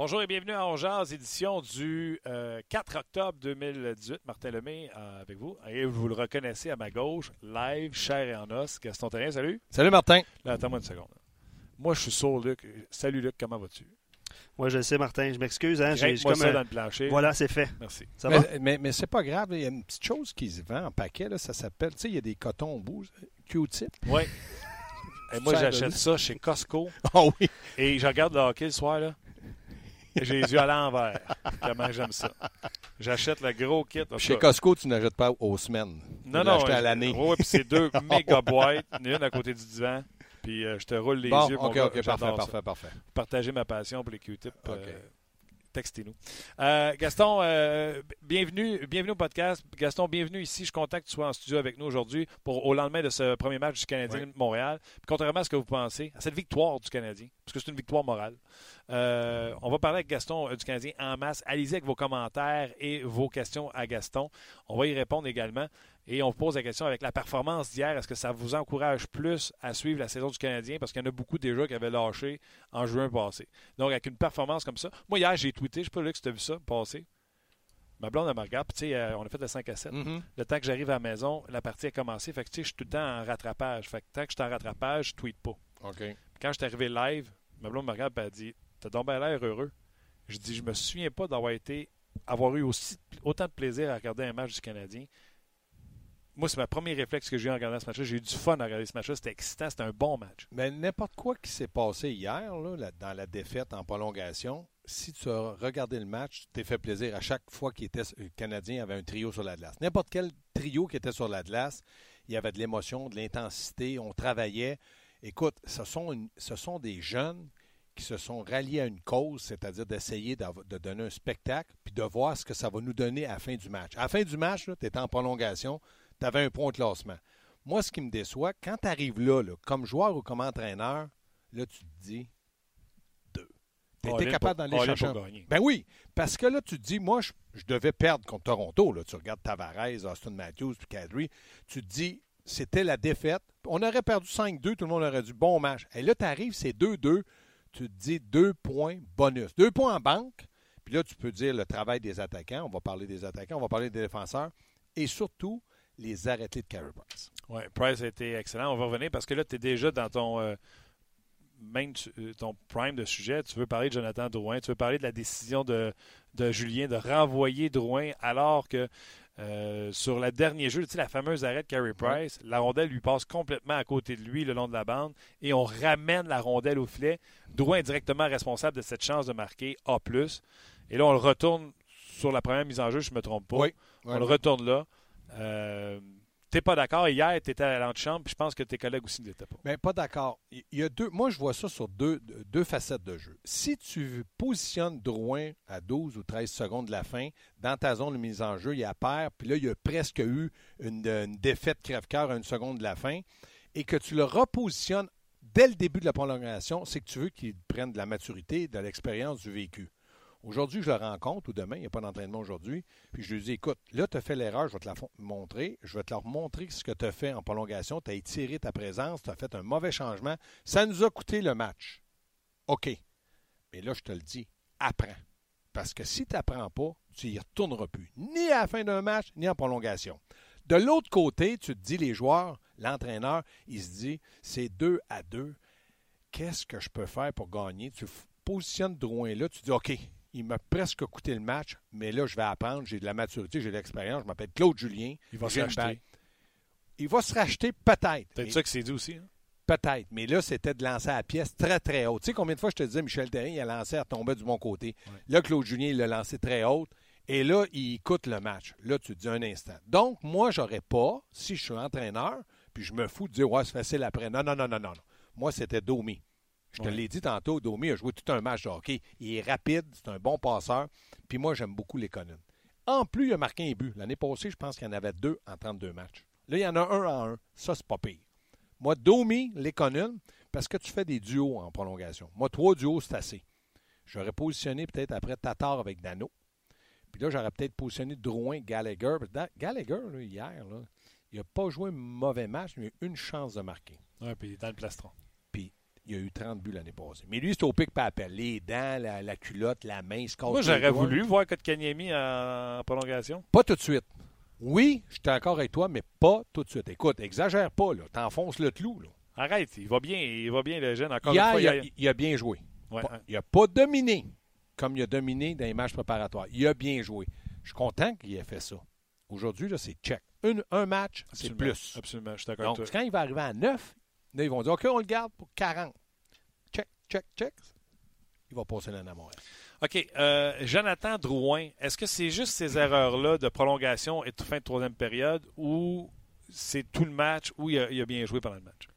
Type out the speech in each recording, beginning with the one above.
Bonjour et bienvenue à Ongeaz, édition du 4 euh, octobre 2018. Martin Lemay euh, avec vous. Et vous le reconnaissez à ma gauche, live, chair et en os. Gaston Terrien, salut. Salut Martin. Là, attends-moi une seconde. Moi, je suis sourd, Luc. Salut, Luc, comment vas-tu? Moi, je le sais, Martin. Je m'excuse. Hein, j'ai comme ça dans le plancher. Voilà, c'est fait. Merci. Ça mais, va? Mais, mais c'est pas grave. Il y a une petite chose qui se vend en paquet. Là, ça s'appelle, tu sais, il y a des cotons au bout. Q-tip. Oui. Et moi, j'achète ça chez Costco. Oh oui. Et je regarde le hockey le soir, là. J'ai les yeux à l'envers. Comment j'aime ça. J'achète le gros kit. Chez Costco, tu n'achètes pas aux semaines. Non, non. à l'année. Oui, puis c'est deux méga boîtes, une à côté du divan. Puis euh, je te roule les yeux. OK, mon OK, parfait, parfait, parfait. Partager ma passion pour les Q-tips. Euh, textez-nous. Euh, Gaston, euh, bienvenue, bienvenue au podcast. Gaston, bienvenue ici. Je suis content que tu sois en studio avec nous aujourd'hui pour au lendemain de ce premier match du Canadien de Montréal. contrairement à ce que vous pensez, à cette victoire du Canadien, parce que c'est une victoire morale, euh, on va parler avec Gaston du Canadien en masse. Allez-y avec vos commentaires et vos questions à Gaston. On va y répondre également. Et on vous pose la question avec la performance d'hier, est-ce que ça vous encourage plus à suivre la saison du Canadien? Parce qu'il y en a beaucoup déjà qui avaient lâché en juin passé. Donc, avec une performance comme ça. Moi, hier, j'ai tweeté, je sais pas là que tu as vu ça passer. Ma blonde, elle me regarde. Puis, euh, on a fait le 5 à 7. Mm-hmm. Le temps que j'arrive à la maison, la partie a commencé. Fait que, tu sais, je suis tout le temps en rattrapage. Fait que, tant que je suis en rattrapage, je tweete pas. OK. quand je suis arrivé live, ma blonde me regarde et elle dit T'as donc bien l'air heureux. Je dis Je me souviens pas d'avoir été avoir eu aussi, autant de plaisir à regarder un match du Canadien moi, c'est ma premier réflexe que j'ai eu en regardant ce match-là. J'ai eu du fun à regarder ce match-là. C'était excitant. C'était un bon match. Mais n'importe quoi qui s'est passé hier, là, dans la défaite en prolongation, si tu as regardé le match, tu t'es fait plaisir à chaque fois qu'il était le Canadien avait un trio sur la glace. N'importe quel trio qui était sur la glace, il y avait de l'émotion, de l'intensité, on travaillait. Écoute, ce sont, ce sont des jeunes qui se sont ralliés à une cause, c'est-à-dire d'essayer de donner un spectacle, puis de voir ce que ça va nous donner à la fin du match. À la fin du match, tu étais en prolongation, tu avais un point de classement. Moi, ce qui me déçoit, quand tu arrives là, comme joueur ou comme entraîneur, là, tu te dis deux. Tu étais capable d'aller chercher. Ben oui, parce que là, tu te dis, moi, je, devais perdre contre Toronto. Là. Tu regardes Tavares, Austin Matthews, puis Kadri. Tu te dis, c'était la défaite. On aurait perdu 5-2, tout le monde aurait dit bon match. Et là, tu arrives, c'est 2-2. Tu te dis deux points bonus. Deux points en banque. Puis là, tu peux dire le travail des attaquants. On va parler des attaquants, on va parler des défenseurs. Et surtout, les arrêtés de Carey Price. Oui, Price a été excellent. On va revenir parce que là, tu es déjà dans ton, euh, euh, ton prime de sujet. Tu veux parler de Jonathan Drouin, tu veux parler de la décision de, de Julien de renvoyer Drouin alors que euh, sur le dernier jeu, tu sais, la fameuse arrêt de Carey Price, la rondelle lui passe complètement à côté de lui le long de la bande et on ramène la rondelle au filet. Drouin est directement responsable de cette chance de marquer A. Et là, on le retourne sur la première mise en jeu, je ne me trompe pas. Oui. On le retourne là. Euh, T'es pas d'accord. Hier, tu étais à l'antichambre, puis je pense que tes collègues aussi n'étaient pas. Mais pas d'accord. Il y a deux. Moi, je vois ça sur deux, deux facettes de jeu. Si tu positionnes Drouin à 12 ou 13 secondes de la fin, dans ta zone de mise en jeu, il y a paire, puis là, il y a presque eu une, défaite crève-cœur à une seconde de la fin, et que tu le repositionnes dès le début de la prolongation, c'est que tu veux qu'il prenne de la maturité, de l'expérience du vécu. Aujourd'hui, je le rencontre, ou demain, il n'y a pas d'entraînement aujourd'hui, puis je lui dis écoute, là, tu as fait l'erreur, je vais te la montrer, je vais te leur montrer ce que tu as fait en prolongation, tu as étiré ta présence, tu as fait un mauvais changement, ça nous a coûté le match. OK. Mais là, je te le dis, apprends. Parce que si tu n'apprends pas, tu n'y retourneras plus, ni à la fin d'un match, ni en prolongation. De l'autre côté, tu te dis, les joueurs, l'entraîneur, il se dit, c'est deux à deux. Qu'est-ce que je peux faire pour gagner? Tu positionnes Drouin là, tu dis, OK, il m'a presque coûté le match, mais là, je vais apprendre. J'ai de la maturité, j'ai de l'expérience. Je m'appelle Claude Julien. Il va se racheter. Il va se racheter peut-être. C'est ça que c'est dit aussi. Hein? Peut-être. Mais là, c'était de lancer à la pièce très, très haute. Tu sais combien de fois je te disais, Michel Terrien, il a lancé à tomber du bon côté. Là, Claude Julien, il l'a lancé très haute. Et là, il coûte le match. Là, tu te dis un instant. Donc, moi, j'aurais pas, si je suis entraîneur, puis je me fous de dire, ouais, c'est facile après. Non, non, non, non, non. Moi, c'était Domi. Je te l'ai dit tantôt, Domi a joué tout un match de hockey. Il est rapide, c'est un bon passeur. Puis moi, j'aime beaucoup les Conan. En plus, il a marqué un but. L'année passée, je pense qu'il y en avait deux en 32 matchs. Là, il y en a un en un. Ça, c'est pas pire. Moi, Domi, les Conan, parce que tu fais des duos en prolongation. Moi, trois duos, c'est assez. J'aurais positionné peut-être après Tatar avec Dano. Puis là, j'aurais peut-être positionné Drouin, Gallagher. Gallagher, hier, il n'a pas joué un mauvais match, mais il a eu une chance de marquer. Oui, puis il est dans le plastron il a eu 30 buts l'année passée. Mais lui, c'est au pic pas appel. Les dents, la, culotte, la main, se Moi, j'aurais voulu voir Kotkaniemi en prolongation. Pas tout de suite. Oui, je suis d'accord avec toi, mais pas tout de suite. Écoute, exagère pas, là. T'enfonces le clou, là. Arrête, il va bien, il va bien le jeune. Encore une fois, il, a, il, a, bien joué. Ouais, Il n'a pas dominé comme il a dominé dans les matchs préparatoires. Il a bien joué. Je suis content qu'il ait fait ça. Aujourd'hui, c'est check. un match, c'est plus. Absolument, je suis d'accord. Donc, quand il va arriver à 9, là, ils vont dire OK, on le garde pour 40. Check, check, check. Il va passer l'année à Montréal. OK. Euh, Jonathan Drouin, est-ce que c'est juste ces erreurs-là de prolongation et de fin de troisième période ou c'est tout le match où il a, bien joué pendant le match?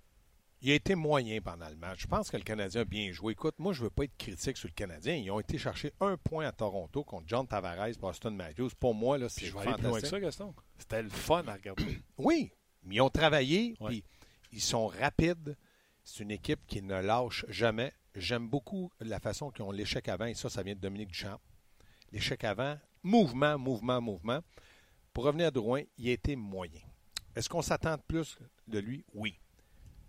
Il a été moyen pendant le match. Je pense que le Canadien a bien joué. Écoute, moi, je ne veux pas être critique sur le Canadien. Ils ont été chercher un point à Toronto contre John Tavares, Boston Matthews. Pour moi, là, c'est fantastique. ça, Gaston. C'était le fun à regarder. oui, mais ils ont travaillé, puis ils sont rapides. C'est une équipe qui ne lâche jamais. J'aime beaucoup la façon qu'ils ont l'échec avant, et ça, ça vient de Dominique Duchamp. L'échec avant, mouvement, mouvement, mouvement. Pour revenir à Drouin, il a été moyen. Est-ce qu'on s'attend plus de lui? Oui.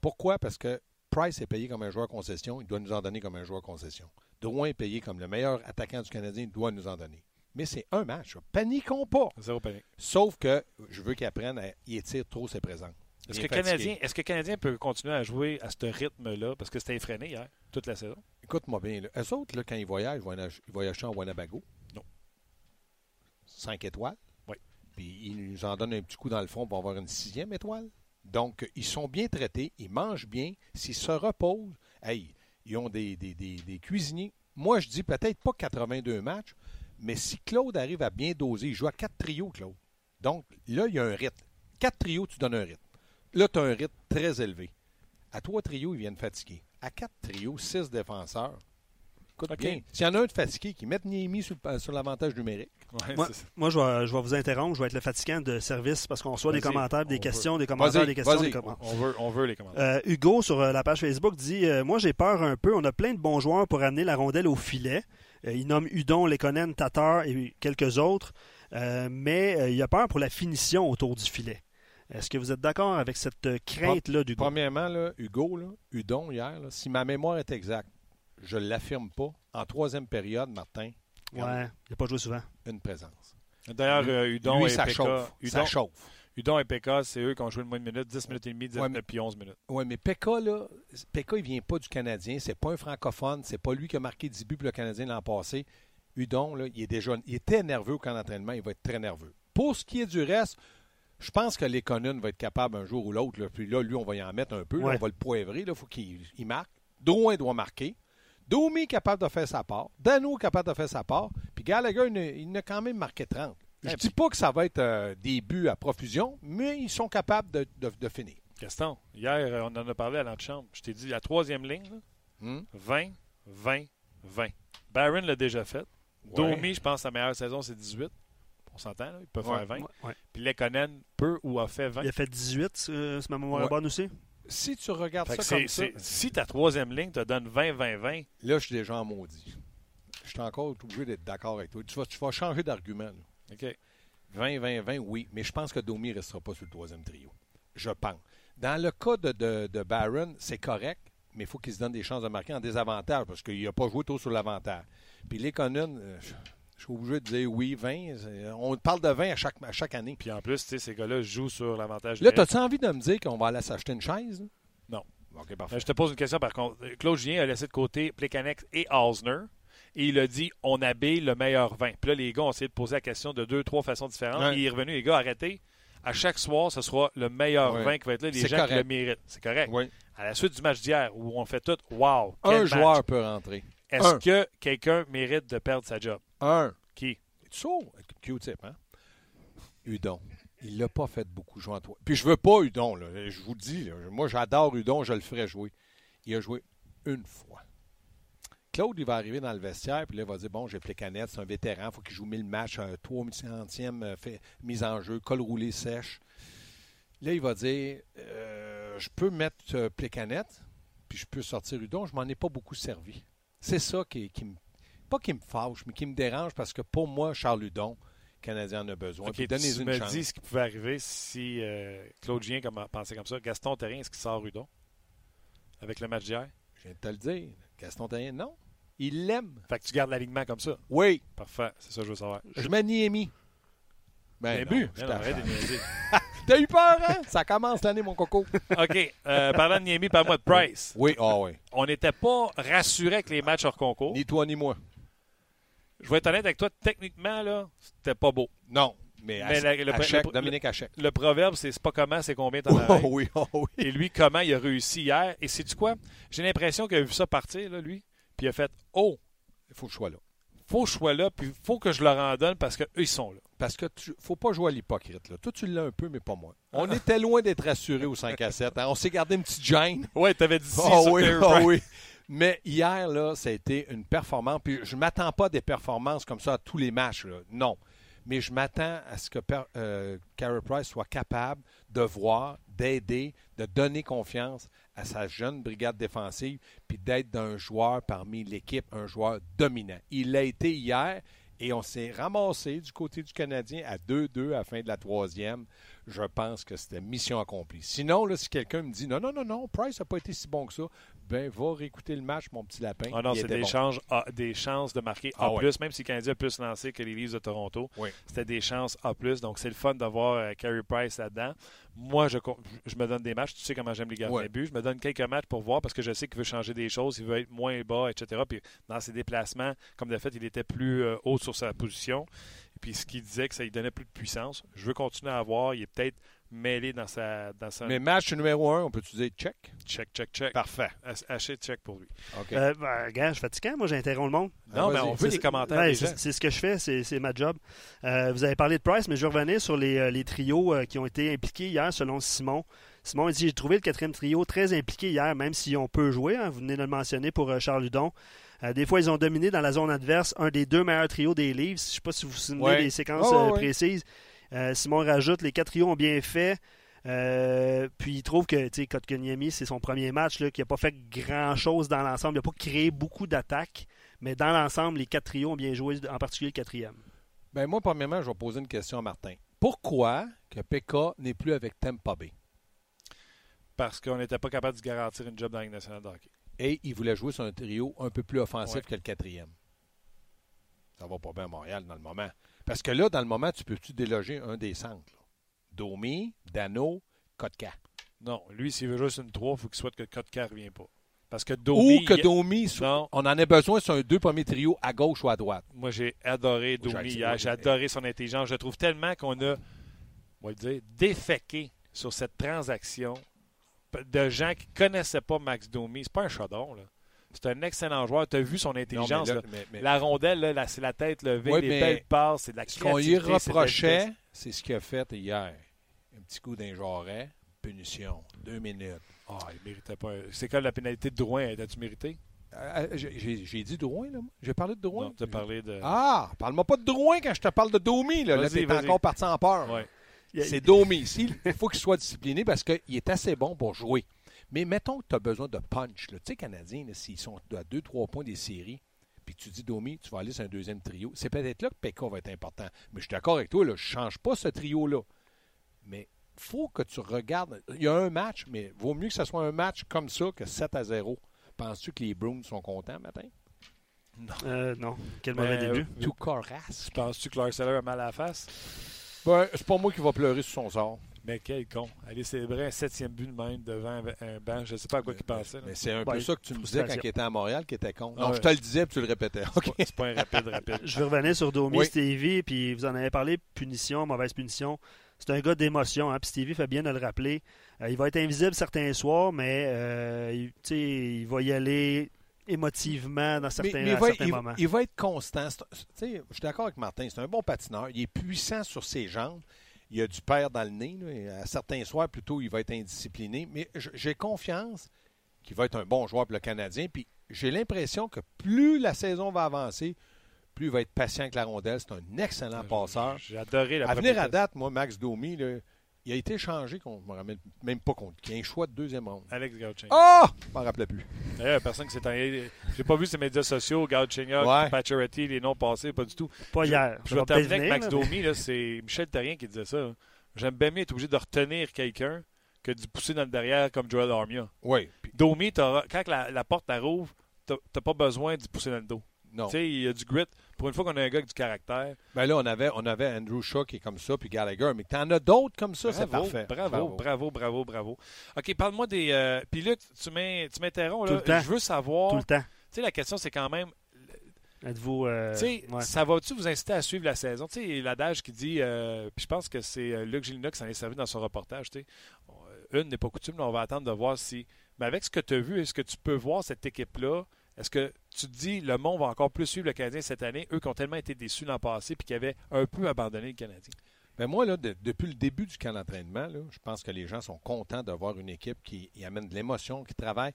Pourquoi? Parce que Price est payé comme un joueur concession, il doit nous en donner comme un joueur concession. Drouin est payé comme le meilleur attaquant du Canadien, il doit nous en donner. Mais c'est un match. Paniquons pas. Zéro panique. Sauf que je veux qu'il apprenne à y étirer trop ses présents. Est-ce que, Canadien, est-ce que Canadien peut continuer à jouer à ce rythme-là? Parce que c'était effréné hier, toute la saison. Écoute-moi bien. Là. Eux autres, là, quand ils voyagent, ils voyagent en Wanabago. Non. Cinq étoiles. Oui. Puis ils nous en donnent un petit coup dans le fond pour avoir une sixième étoile. Donc, ils sont bien traités, ils mangent bien. S'ils se reposent, hey, ils ont des, des, cuisiniers. Moi, je dis peut-être pas 82 matchs, mais si Claude arrive à bien doser, il joue à quatre trios, Claude. Donc, là, il y a un rythme. Quatre trios, tu donnes un rythme. Là, tu as un rythme très élevé. À trois trios, ils viennent fatiguer. À quatre trios, six défenseurs. Écoute bien. S'il y en a un de fatigué, qui met Niemi sur, sur l'avantage numérique. moi, je, vais, je, vais, vous interrompre. Je vais être le fatigant de service parce qu'on reçoit des commentaires, des questions, des commentaires, des questions. Des commentaires. On, veut, on veut les commentaires. Euh, Hugo, sur euh, la page Facebook, dit euh, Moi, j'ai peur un peu. On a plein de bons joueurs pour amener la rondelle au filet. il nomme Udon, Lekonen, Tatar et quelques autres. mais il a peur pour la finition autour du filet. Est-ce que vous êtes d'accord avec cette crainte-là d'Hugo? Premièrement, là, Hugo, là, Udon hier, si ma mémoire est exacte, je ne l'affirme pas, en troisième période, Martin. Ouais, il n'a pas joué souvent. Une présence. D'ailleurs, euh, Udon et ça chauffe. ça chauffe. Udon et PK, c'est eux qui ont joué le moins de minutes, 10 minutes et demie, 10 ouais, puis 11 minutes. Oui, mais PK, là, PK, il vient pas du Canadien. C'est pas un francophone. C'est pas lui qui a marqué 10 buts pour le Canadien l'an passé. Udon, là, il est déjà. Il était nerveux au camp d'entraînement. Il va être très nerveux. Pour ce qui est du reste, je pense que Lekonen va être capable un jour ou l'autre. Puis là, lui, on va y en mettre un peu. on va le poivrer. Il faut qu'il marque. Drouin doit marquer. Domi est capable de faire sa part. Dano est capable de faire sa part. Puis Gallagher, il, a quand même marqué 30. Je ne dis pas que ça va être euh, des buts à profusion, mais ils sont capables de, finir. Gaston, hier, euh, on en a parlé à l'antichambre. Je t'ai dit, la troisième ligne, 20, 20, 20. Barron l'a déjà fait. Domi, je pense, sa meilleure saison, c'est 18 on s'entend, il peut faire 20. Puis Lekonen peut ou a fait 20. Il a fait 18, c'est ma mémoire bonne aussi? Si tu regardes ça comme ça... Si ta troisième ligne te donne 20-20-20... Là, je suis déjà en maudit. Je suis encore obligé d'être d'accord avec toi. Tu vas, tu vas changer d'argument. OK. 20-20-20, oui. Mais je pense que Domi ne restera pas sur le troisième trio. Je pense. Dans le cas de, de, de Barron, c'est correct, mais il faut qu'il se donne des chances de marquer en désavantage parce qu'il n'a pas joué tôt sur l'avantage. Puis les euh, je suis obligé de dire oui, 20. On parle de 20 à chaque, à chaque année. Puis en plus, ces gars-là jouent sur l'avantage. Là, as-tu envie de me dire qu'on va aller s'acheter une chaise? Non. OK, parfait. Je te pose une question par contre. Claude Julien a laissé de côté Plekanex et Osner. Et il a dit on habille le meilleur vin. Puis là, les gars ont essayé de poser la question de deux, trois façons différentes. il est revenu, les gars, arrêtez. À chaque soir, ce sera le meilleur vin qui va être là. Les gens qui le méritent. C'est correct. Oui. À la suite du match d'hier, où on fait tout, wow. Un joueur peut rentrer. Est-ce que quelqu'un mérite de perdre sa job? Un. Qui? saut. Q-tip, hein? Udon. Il l'a pas fait beaucoup jouer en toi. Puis je veux pas Udon, là. Je vous le dis, moi j'adore Udon, je le ferai jouer. Il a joué une fois. Claude, il va arriver dans le vestiaire, puis là, il va dire Bon, j'ai Plécanette, c'est un vétéran, il faut qu'il joue 1000 matchs, un 3 centième euh, fait, mise en jeu, col roulé sèche. Là, il va dire euh, Je peux mettre euh, Plécanette, puis je peux sortir Udon, je m'en ai pas beaucoup servi. C'est ça qui, qui me pas qui me fâche, mais qui me dérange parce que pour moi, Charles Hudon, Canadien en a besoin. Okay, tu me dis ce qui pouvait arriver si euh, Claude Gien pensait comme ça. Gaston Terrien, est-ce qu'il sort Hudon? Avec le match d'hier? Je viens de te le dire. Gaston Terrien, non. Il l'aime. Fait que tu gardes l'alignement comme ça? Oui. Parfait, c'est ça que je veux savoir. Je mets Niemi. Ben, T'as non, je Non, non. T'as eu peur, hein? Ça commence l'année, mon coco. OK. euh, parlant de Niemi, parle-moi de Price. Oui, ah oui. On n'était pas rassuré avec les matchs hors concours. Ni toi, ni moi. Je vais être honnête avec toi, techniquement, là, c'était pas beau. Non. Mais, Mais la- le- Hachek, le- Dominique Hachek. Le proverbe, c'est c'est pas comment, c'est combien t'en Oh arrêtes. oui, oh oui. Et lui, comment il a réussi hier. Et sais-tu quoi? J'ai l'impression qu'il a vu ça partir, là, lui. Puis il a fait Oh, Il faut que je sois là. faut que je sois là, puis faut que je leur en donne parce qu'eux, ils sont là. Parce que tu faut pas jouer à l'hypocrite. Là. Toi, tu l'as un peu, mais pas moi. On Ah. était loin d'être rassurés au 5 à 7. hein. On s'est gardé une petite gêne. Ouais, t'avais dit si Ah sur oui, Carey ah Price. oui. Mais hier, là, ça a été une performance. Puis je ne m'attends pas à des performances comme ça à tous les matchs. là. Non. Mais je m'attends à ce que euh, Price soit capable de voir, d'aider, de donner confiance à sa jeune brigade défensive, puis d'être d'un joueur parmi l'équipe, un joueur dominant. Il l'a été hier et on s'est ramassé du côté du Canadien à 2-2 à la fin de la troisième. Je pense que c'était mission accomplie. Sinon, là, si quelqu'un me dit non, non, non, non, Price n'a pas été si bon que ça, ben va réécouter le match, mon petit lapin. Ah non, Il c'est était des, bon. chances, A- des chances de marquer A+, Ah ouais. même si le Canadien a plus lancé que les Leafs de Toronto. Oui. C'était des chances A+, donc c'est le fun de voir euh, Carey Price là-dedans. Moi, je, me donne des matchs. Tu sais comment j'aime les gardiens Ouais. de but. Je me donne quelques matchs pour voir parce que je sais qu'il veut changer des choses, il veut être moins bas, etc. Puis dans ses déplacements, comme de fait, il était plus euh, haut sur sa position. Et puis ce qu'il disait que ça lui donnait plus de puissance. Je veux continuer à voir. Il est peut-être mêlé dans sa... Dans sa... Mais match numéro un, on peut-tu dire check? Check, check, check. Parfait. Ach- Haché, check pour lui. OK. Euh, ben, gars, je suis fatiguant, moi j'interromps le monde. Non, Ah, mais on veut les commentaires des c'est ce que je fais, c'est c'est ma job. Euh, vous avez parlé de Price, mais je vais revenir sur les, euh, les trios euh, qui ont été impliqués hier selon Simon. Simon il dit J'ai trouvé le quatrième trio très impliqué hier, même si on peut jouer. hein, vous venez de le mentionner pour euh, Charles Ludon. Euh, des fois, ils ont dominé dans la zone adverse un des deux meilleurs trios des Leafs. Je ne sais pas si vous vous souvenez Ouais. des séquences euh, ouais. précises. Euh, Simon rajoute les quatre trios ont bien fait. Euh, puis il trouve que tu sais, Kotkaniemi, c'est son premier match, là, qu'il n'a pas fait grand-chose dans l'ensemble. Il n'a pas créé beaucoup d'attaques, mais dans l'ensemble, les quatre trios ont bien joué, en particulier le quatrième. Ben moi, premièrement, je vais poser une question à Martin. Pourquoi que Pekka n'est plus avec Tampa Bay? Parce qu'on n'était pas capable de se garantir une job dans la Ligue nationale de hockey. Et il voulait jouer sur un trio un peu plus offensif Ouais. que le quatrième. Ça va pas bien à Montréal dans le moment. Parce que là, dans le moment, tu peux-tu déloger un des centres? là? Domi, Dano, Kotka. Non, lui, s'il veut sur une 3, il faut qu'il souhaite que Kotka ne revient pas. Parce que Domi... Ou que Domi, soit- on en a besoin sur un deux premiers trios à gauche ou à droite. moi, j'ai adoré Domi j'ai- hier. J'ai adoré son intelligence. Je trouve tellement qu'on a, on va le dire, déféqué sur cette transaction de gens qui ne connaissaient pas Max Domi. C'est pas un chaudron, là. C'est un excellent joueur. Tu as vu son Non, mais intelligence. là- là. mais- mais- La rondelle, c'est la tête levée, les belles passes, c'est de la Ce qu'on créativité. c'est de la reprochait, c'est ce qu'il a fait hier. Un petit coup d'un jarret, punition, deux minutes. Ah, il méritait pas. C'est quoi la pénalité de Drouin? As-tu mérité? Euh, j'ai- J'ai dit Drouin, là, moi? J'ai parlé de Drouin? Non, as parlé de. Ah, parle-moi pas de Drouin quand je te parle de Domi. Là, là t'es encore parti en peur. Ouais. C'est Domi. ici. Il faut qu'il soit discipliné parce qu'il est assez bon pour jouer. Mais mettons que tu as besoin de punch. là. Tu sais, Canadiens, s'ils sont à 2-3 points des séries, puis tu dis Domi, tu vas aller sur un deuxième trio, c'est peut-être là que Pekka va être important. Mais je suis d'accord avec toi, là, je ne change pas ce trio-là. Mais faut que tu regardes. Il y a un match, mais vaut mieux que ce soit un match comme ça que 7 à 0. Penses-tu que les Bruins sont contents matin? Euh, non, quel mauvais Mais, début. Tout corasse. Penses-tu que Clark Seller a mal à la face? Ben, c'est pas moi qui va pleurer sur son sort. Mais quel con. Aller célébrer un septième but de même devant un banc. Je ne sais pas à quoi il pensait. là. Mais c'est un Ouais, peu ça que tu me disais quand il était à Montréal, qui était con. Ah Non, ouais. je te le disais, puis tu le répétais. C'est pas- un rapide, rapide. Je vais revenir sur Domi, Oui. Stevie, puis vous en avez parlé, punition, mauvaise punition. C'est un gars d'émotion, hein, puis Stevie fait bien de le rappeler. Euh, il va être invisible certains soirs, mais euh, il, tu sais, il va y aller émotivement dans certains, mais, mais il, à va, certains il- moments. il va être constant. C'est- tu sais, Je suis d'accord avec Martin. C'est un bon patineur. Il est puissant sur ses jambes. Il a du père dans le nez. là, à certains soirs, plutôt, il va être indiscipliné. Mais j'ai confiance qu'il va être un bon joueur pour le Canadien. Puis j'ai l'impression que plus la saison va avancer, plus il va être patient avec la rondelle. C'est un excellent passeur. J'ai adoré la À venir à date, moi, Max Domi, là, il a été changé contre, je me rappelle même pas contre qui, un choix de deuxième ronde. Alex Gauthier. Ah! Je m'en rappelais plus. D'ailleurs, personne qui s'est en- J'ai pas vu ses médias sociaux, Gauthier, Ouais. Pacioretty, les noms passés, pas du tout. Pas hier. Je vais terminer avec Max mais- Domi, c'est Michel Terrien qui disait ça. hein. J'aime bien mieux être obligé de retenir quelqu'un que du pousser dans le derrière comme Joel Armia. Oui. Domi, quand la, porte la rouvre, tu n'as pas besoin d'y pousser dans le dos. Non. Tu sais, il y a du grit. Pour une fois qu'on a un gars avec du caractère. Ben là, on avait, on avait Andrew Shaw qui est comme ça, puis Gallagher. Mais tu en as d'autres comme ça, c'est parfait. Bravo, bravo, bravo, bravo, OK, parle-moi des. Euh, puis là, tu m'interromps. Je veux savoir. Tout le temps. Tu sais, la question, c'est quand même. Êtes-vous. Euh, ça va-tu vous inciter à suivre la saison? Tu sais, l'adage qui dit. Euh, puis je pense que c'est Luc Gilina qui s'en est servi dans son reportage. Tu sais, une n'est pas coutume, mais on va attendre de voir si. Mais avec ce que tu as vu, est-ce que tu peux voir cette équipe-là? Est-ce que tu te dis le monde va encore plus suivre le Canadien cette année, eux qui ont tellement été déçus l'an passé puis qui avaient un peu abandonné le Canadien? Bien, moi, là, depuis le début du camp d'entraînement, je pense que les gens sont contents d'avoir une équipe qui amène de l'émotion, qui travaille.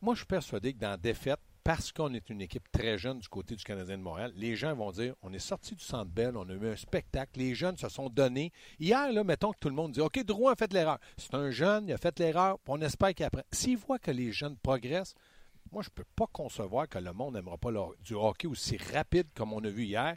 Moi, je suis persuadé que dans la défaite, parce qu'on est une équipe très jeune du côté du Canadien de Montréal, les gens vont dire on est sorti du centre belle, on a eu un spectacle, les jeunes se sont donnés. Hier, là, mettons que tout le monde dit OK, Drouin a fait l'erreur. C'est un jeune, il a fait l'erreur, on espère qu'après. S'il voit que les jeunes progressent, moi, je ne peux pas concevoir que le monde n'aimera pas du hockey aussi rapide comme on a vu hier.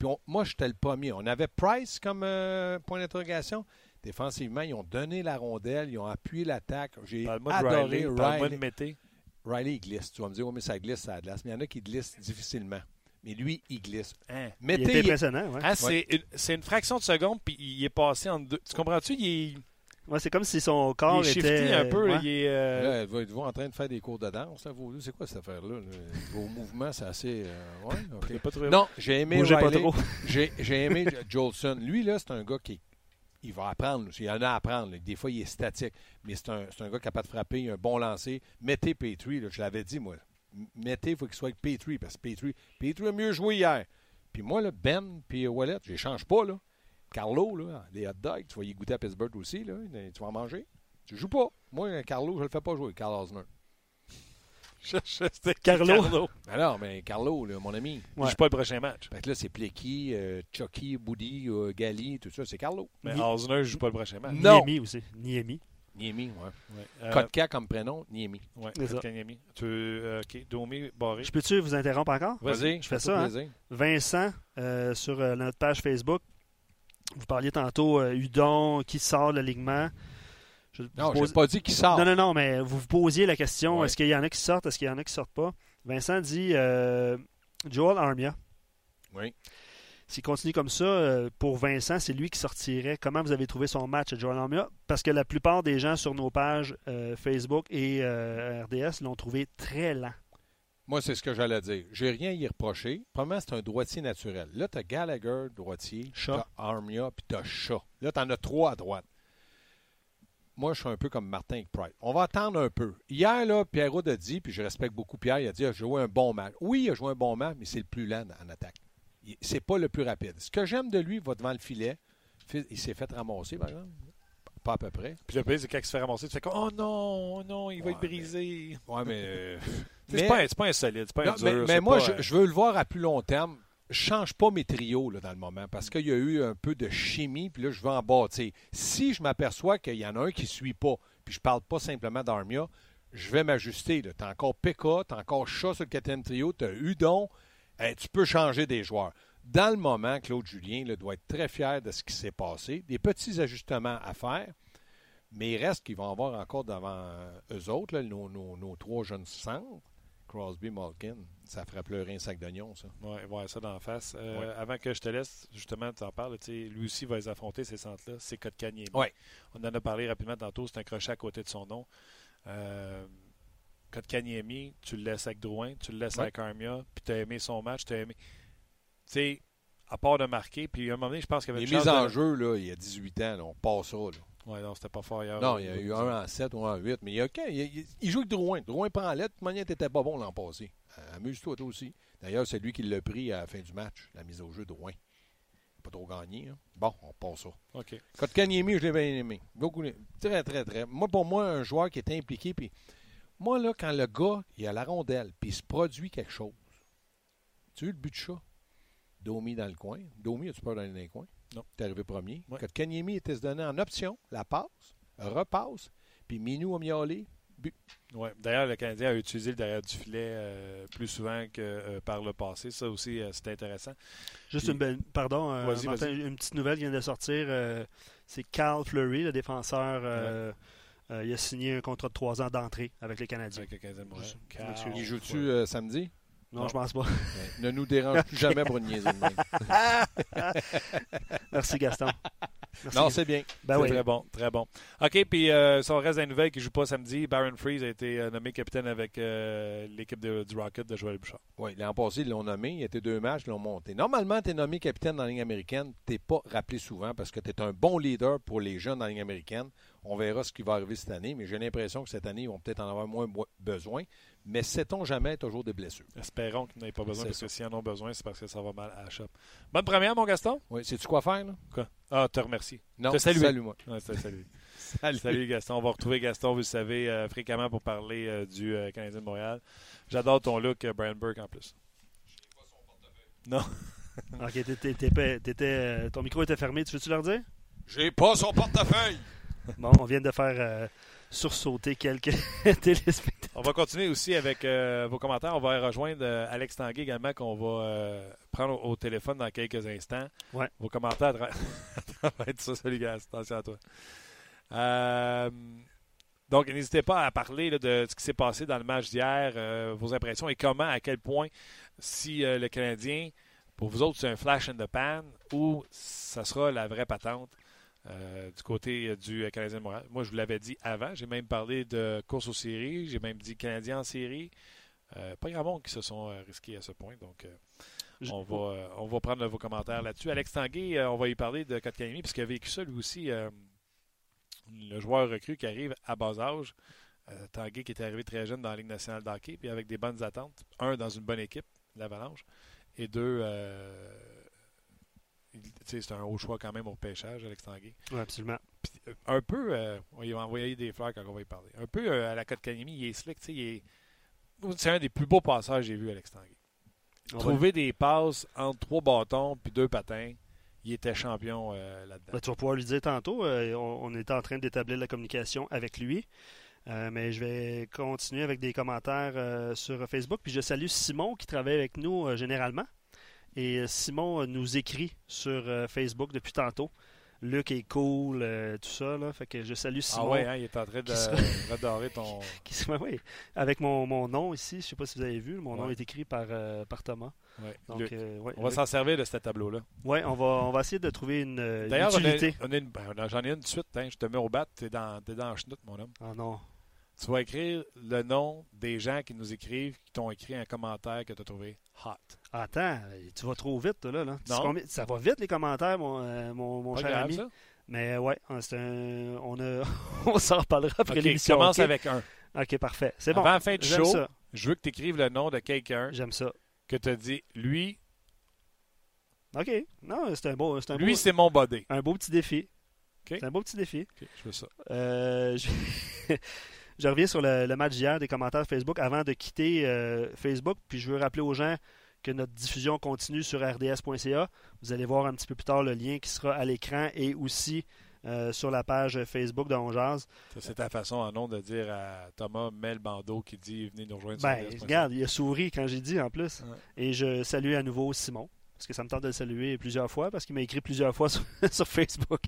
Puis moi, j'étais le premier. On avait Price comme euh, point d'interrogation. Défensivement, ils ont donné la rondelle, ils ont appuyé l'attaque. J'ai adoré Riley. Riley. Riley, il glisse. Tu vas me dire, oui, mais ça glisse, ça glace. Mais il y en a qui glissent difficilement. Mais lui, il glisse. Hein? il impressionnant. Ouais. Hein, c'est, une, fraction de seconde, puis il est passé en deux. Tu comprends-tu? Il est Ouais, c'est comme si son corps il est était. un peu. Il est, euh... Là, vous en train de faire des cours de danse. C'est quoi cette affaire-là? Vos mouvements, c'est assez. Euh... Ouais, pas trop... Non, j'ai aimé Riley. J'ai aimé Jolson. Lui, là, c'est un gars qui il va apprendre. Il y en a à apprendre. Des fois, il est statique. Mais c'est un, un, gars capable de frapper. Il a un bon lancer. Mettez Petrie. Là, je l'avais dit, moi. Mettez, il faut qu'il soit avec Petrie. Parce que Petrie, Petrie a mieux joué hier. Puis moi, là, Ben puis Wallet, je ne change pas. Là. Carlo, là, des hot dogs, tu vas y goûter à Pittsburgh aussi, là, tu vas en manger. Tu joues pas. Moi, Carlo, je le fais pas jouer, Carl Osner. C'était Carlo. Carlo. Alors, mais Carlo, mon ami. Il ne joue pas le prochain match. Fait que là, c'est Plecky, euh, Chucky, Boody, euh, Gali, tout ça, c'est Carlo. Mais Ni... Osner ne joue pas le prochain match. Non. Niemi aussi. Niemi. Niemi, oui. Ouais. Euh... Kotka comme prénom, Niemi. Oui, Kotka Niemi. Tu, euh, OK, Domi, Barré. Je peux-tu vous interrompre encore? Vas-y. Je fais ça. Hein? Vincent, euh, sur notre page Facebook, vous parliez tantôt euh, Udon, qui sort de l'alignement. non, je n'ai pas dit qui sort. Non, non, non, mais vous vous posiez la question est-ce qu'il y en a qui sortent, est-ce qu'il y en a qui sortent pas? Vincent dit euh, Joel Armia. Oui. S'il continue comme ça, euh, pour Vincent, c'est lui qui sortirait. Comment vous avez trouvé son match à Joel Armia? Parce que la plupart des gens sur nos pages Facebook et RDS l'ont trouvé très lent. Moi, c'est ce que j'allais dire. J'ai rien à y reprocher. Premièrement, c'est un droitier naturel. Là, tu as Gallagher, droitier, tu as Armia, puis tu as Shaw. Là, tu en as trois à droite. Moi, je suis un peu comme Martin avec Pride. On va attendre un peu. Hier, là, Pierrot a dit, puis je respecte beaucoup Pierre, il a dit il a joué un bon match. Oui, il a joué un bon match, mais c'est le plus lent en attaque. C'est pas le plus rapide. Ce que j'aime de lui, il va devant le filet. Il s'est fait ramasser, par exemple. Pas à peu près. Puis le pire, c'est quand il se fait ramasser, tu fais comme Oh non, oh non, il va être brisé. ouais, mais. Euh, c'est pas, pas, un solide, c'est pas un dur, Mais, moi, je, je, veux le voir à plus long terme. Je change pas mes trios là, dans le moment parce qu'il y a eu un peu de chimie, puis là, je veux en bâtir. Si je m'aperçois qu'il y en a un qui ne suit pas, puis je parle pas simplement d'Armia, je vais m'ajuster. Tu as encore Pekka, tu as encore Chat sur le quatrième trio, tu as Udon. tu peux changer des joueurs. Dans le moment, Claude Julien là, doit être très fier de ce qui s'est passé. Des petits ajustements à faire. Mais il reste qu'ils vont avoir encore devant eux autres, nos, nos, trois jeunes centres. Crosby, Malkin, ça ferait pleurer un sac d'oignons, ça. Oui, voir ça d'en face. Euh, avant que je te laisse, justement, tu en parles, lui aussi va les affronter, ces centres-là. C'est Kotkaniemi. Ouais. On en a parlé rapidement tantôt, c'est un crochet à côté de son nom. Euh, Kotkaniemi, tu le laisses avec Drouin, tu le laisses avec Armia, puis tu as aimé son match, tu as aimé. Tu sais, à part de marquer, puis à un moment donné, je pense qu'il y avait Les mises en jeu, là, il y a 18 ans, on passe ça. Là. Oui, non, c'était pas fort hier. Non, il y a eu un en 7 ou un en 8. Mais il, y a, il, il, joue avec Drouin. Drouin prend l'aide. De manière, t'étais pas bon l'an passé. Amuse-toi, toi aussi. D'ailleurs, c'est lui qui l'a pris à la fin du match, la mise au jeu de Drouin. Pas trop gagné. Hein. Bon, on passe ça. OK. Quand Kanyemi, je l'ai bien aimé. Beaucoup, très, très, très. Moi, pour moi, un joueur qui était impliqué. Puis, moi, là, quand le gars, il a la rondelle, puis il se produit quelque chose. Tu as eu le but de chat? Domi dans le coin. Domi, as-tu peur d'aller dans les coins? Non. Tu arrivé premier. Quand Kanyemi était se donné en option, la passe, repasse, puis Minou a miaulé, but. Oui. D'ailleurs, le Canadien a utilisé le derrière du filet euh, plus souvent que euh, par le passé. Ça aussi, euh, c'était intéressant. Juste une belle. Pardon, Martin, une petite nouvelle vient de sortir. c'est Carl Fleury, le défenseur il a signé un contrat de trois ans d'entrée avec les Canadiens. Avec les Canadiens de Montréal. Il joue-tu euh, samedi? Non, non, je pense pas. ne nous dérange plus jamais pour une niaiserie de même. Merci, Gaston. Non, c'est bien. Ben oui. Très bon, très bon. OK, puis euh, si on reste des nouvelles qui ne joue pas samedi, Baron Freeze a été euh, nommé capitaine avec euh, l'équipe du Rocket de Joël Bouchard. Oui, l'an passé, ils l'ont nommé. Il y a été deux matchs, ils l'ont monté. Normalement, tu es nommé capitaine dans la ligne américaine. Tu n'es pas rappelé souvent parce que tu es un bon leader pour les jeunes dans la ligne américaine. On verra ce qui va arriver cette année, mais j'ai l'impression que cette année, ils vont peut-être en avoir moins besoin. Mais sait-on jamais toujours des blessures? Espérons qu'ils n'aient pas besoin, parce que s'ils en ont besoin, c'est parce que ça va mal à la shop. Bonne première, mon Gaston? Oui, sais-tu quoi faire, là? Quoi? Ah, te remercie. Non, te salut. moi salut. salut. Gaston. On va retrouver Gaston, vous le savez, euh, fréquemment pour parler euh, du euh, Canadien de Montréal. J'adore ton look, Brian Burke, en plus. Je pas son portefeuille. Non. ok, ton micro était fermé. Tu veux-tu leur dire? J'ai pas son portefeuille. bon, on vient de faire sursauter quelques téléspectateurs. On va continuer aussi avec euh, vos commentaires. On va rejoindre euh, Alex Tanguay également qu'on va euh, prendre au, téléphone dans quelques instants. Ouais. Vos commentaires va être ça. Salut gars, attention à toi. donc, n'hésitez pas à parler de ce qui s'est passé dans le match d'hier, vos impressions et comment, à quel point, si le Canadien, pour vous autres, c'est un flash in the pan ou ça sera la vraie patente. Euh, du côté euh, du Canadien de Montréal. Moi, je vous l'avais dit avant. J'ai même parlé de course aux séries. J'ai même dit Canadien en série. Euh, pas grand monde qui se sont risqués à ce point. Donc, on, va, on va prendre vos commentaires là-dessus. Alex Tanguay, on va y parler de Kotkaniemi, puisqu'il a vécu ça lui aussi. le joueur recru qui arrive à bas âge. Tanguay qui était arrivé très jeune dans la Ligue nationale d'hockey, puis avec des bonnes attentes. Un, dans une bonne équipe, l'Avalanche. Et deux, c'est un haut choix quand même au pêchage, Alex Tanguay. Oui, absolument. Euh, un peu, euh, on va envoyer des fleurs quand on va y parler. Un peu euh, à la Côte Canemi, il est slick. C'est un des plus beaux passages que j'ai vu, Alex Tanguay. Trouver des passes entre trois bâtons puis deux patins, il était champion là-dedans. Ben, tu vas pouvoir lui dire tantôt, on, on, est en train d'établir la communication avec lui. mais je vais continuer avec des commentaires sur Facebook. Puis je salue Simon qui travaille avec nous généralement. Et euh, Simon euh, nous écrit sur euh, Facebook depuis tantôt. Luc est cool, tout ça. Là. Fait que je salue ah Simon. Ah ouais, hein, il est en train de redorer ton. avec mon, mon, nom ici. Je ne sais pas si vous avez vu. Mon nom est écrit par, par Thomas. Donc, on va s'en servir de ce tableau-là. Oui, on va, on va essayer de trouver une, utilité. D'ailleurs, j'en ai une de suite. Hein. je te mets au bat. Tu es dans, es dans la mon homme. Ah non. Tu vas écrire le nom des gens qui nous écrivent, qui t'ont écrit un commentaire que tu as trouvé hot. Attends, tu vas trop vite, là. là. Non. Ça va vite, les commentaires, mon, euh, mon, mon cher ami. Ça? Mais ouais, un, on, a, on s'en reparlera après okay, l'émission. commence avec un. OK, parfait. C'est bon. Avant la fin du show, je veux que tu écrives le nom de quelqu'un. J'aime ça. Que tu as dit, lui. OK. Non, c'est un beau. Un lui, c'est mon body. Un beau petit défi. C'est un beau petit défi. OK, je fais ça. Euh, je... Je reviens sur le, match d'hier des commentaires Facebook avant de quitter euh, Facebook. Puis je veux rappeler aux gens que notre diffusion continue sur rds.ca. Vous allez voir un petit peu plus tard le lien qui sera à l'écran et aussi euh, sur la page Facebook de. C'est ta façon en nom de dire à Thomas Mel Bandeau qui dit venez nous rejoindre ben, Regarde, il a souri quand j'ai dit en plus. Et je salue à nouveau Simon. Parce que ça me tente de le saluer plusieurs fois parce qu'il m'a écrit plusieurs fois sur Facebook.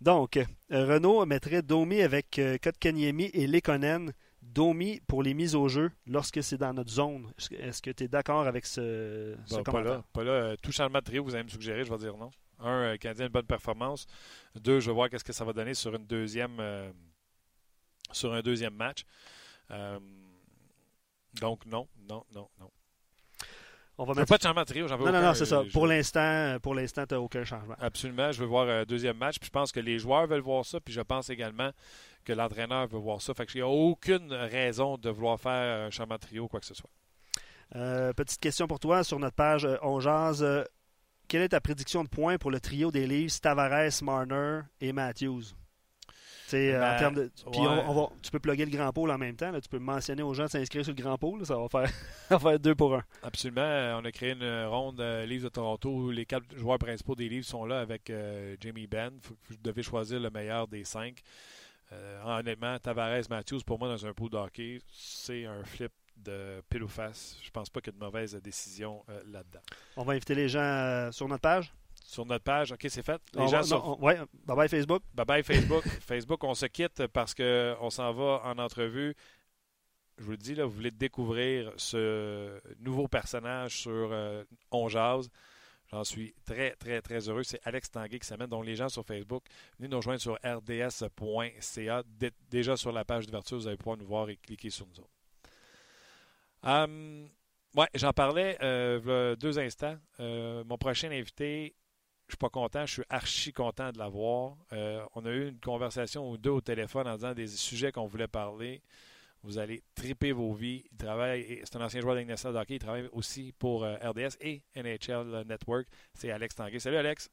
Donc, euh, Renault mettrait Domi avec euh, Kotkaniemi et Lekonen. Domi pour les mises au jeu lorsque c'est dans notre zone. Est-ce que tu es d'accord avec ce, ce Pas là. Pas là. Tout changement de trio, vous allez me suggérer, je vais dire non. Un, euh, Canadien, une bonne performance. Deux, je vais voir qu'est-ce que ça va donner sur une deuxième sur un deuxième match. donc non, non, non, non. On va mettre... pas de changement de trio, j'en veux Non, aucun, non, non, c'est ça. Pour l'instant, pour l'instant, tu n'as aucun changement. Absolument. Je veux voir un deuxième match. Puis je pense que les joueurs veulent voir ça. Puis je pense également que l'entraîneur veut voir ça. Fait que il n'y a aucune raison de vouloir faire un changement de trio, quoi que ce soit. Euh, petite question pour toi sur notre page euh, On Jase. Euh, quelle est ta prédiction de points pour le trio des livres Tavares, Marner et Matthews? Euh, en ben, termes de, puis on, va, tu peux plugger le grand pôle en même temps. Là, tu peux mentionner aux gens de s'inscrire sur le grand pôle. Ça va faire, ça va faire deux pour un. Absolument. On a créé une ronde euh, de Toronto où les quatre joueurs principaux des livres sont là avec euh, Jamie Benn. Vous devez choisir le meilleur des cinq. honnêtement, Tavares Matthews, pour moi, dans un pool de hockey, c'est un flip de pile ou face. Je pense pas qu'il y ait de mauvaise décision là-dedans. On va inviter les gens sur notre page sur notre page. OK, c'est fait. Les gens sur... ouais, bye bye Facebook. Bye bye Facebook. Facebook, on se quitte parce qu'on s'en va en entrevue. Je vous le dis, là, vous voulez découvrir ce nouveau personnage sur euh, On Jazz. J'en suis très, très, très heureux. C'est Alex Tanguay qui s'amène. Donc, les gens sur Facebook, venez nous rejoindre sur rds.ca. Déjà sur la page d'ouverture, vous allez pouvoir nous voir et cliquer sur nous autres. Hum, ouais, j'en parlais euh, deux instants. Euh, mon prochain invité, je suis pas content, je suis archi content de l'avoir. Euh, on a eu une conversation ou deux au téléphone en disant des sujets qu'on voulait parler. Vous allez triper vos vies. Il travaille, c'est un ancien joueur de hockey, il travaille aussi pour euh, RDS et NHL Network. C'est Alex Tanguay. Salut Alex.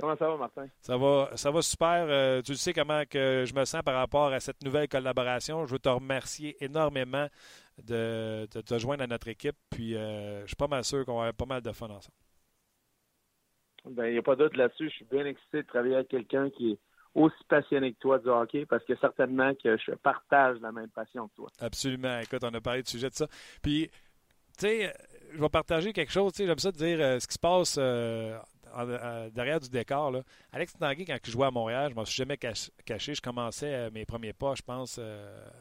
Comment ça va, Martin? Ça va, ça va super. Euh, tu sais comment que je me sens par rapport à cette nouvelle collaboration. Je veux te remercier énormément de, te joindre à notre équipe. Puis je suis pas mal sûr qu'on va avoir pas mal de fun ensemble. Ben, il n'y a pas d'autre là-dessus. Je suis bien excité de travailler avec quelqu'un qui est aussi passionné que toi du hockey parce que certainement que je partage la même passion que toi. Absolument. Écoute, on a parlé de sujet de ça. Puis, tu sais, je vais partager quelque chose. J'aime ça de dire euh, ce qui se passe euh, derrière du décor. Là. Alex Tanguy, quand je jouais à Montréal, je m'en suis jamais caché. Je commençais euh, mes premiers pas, je pense,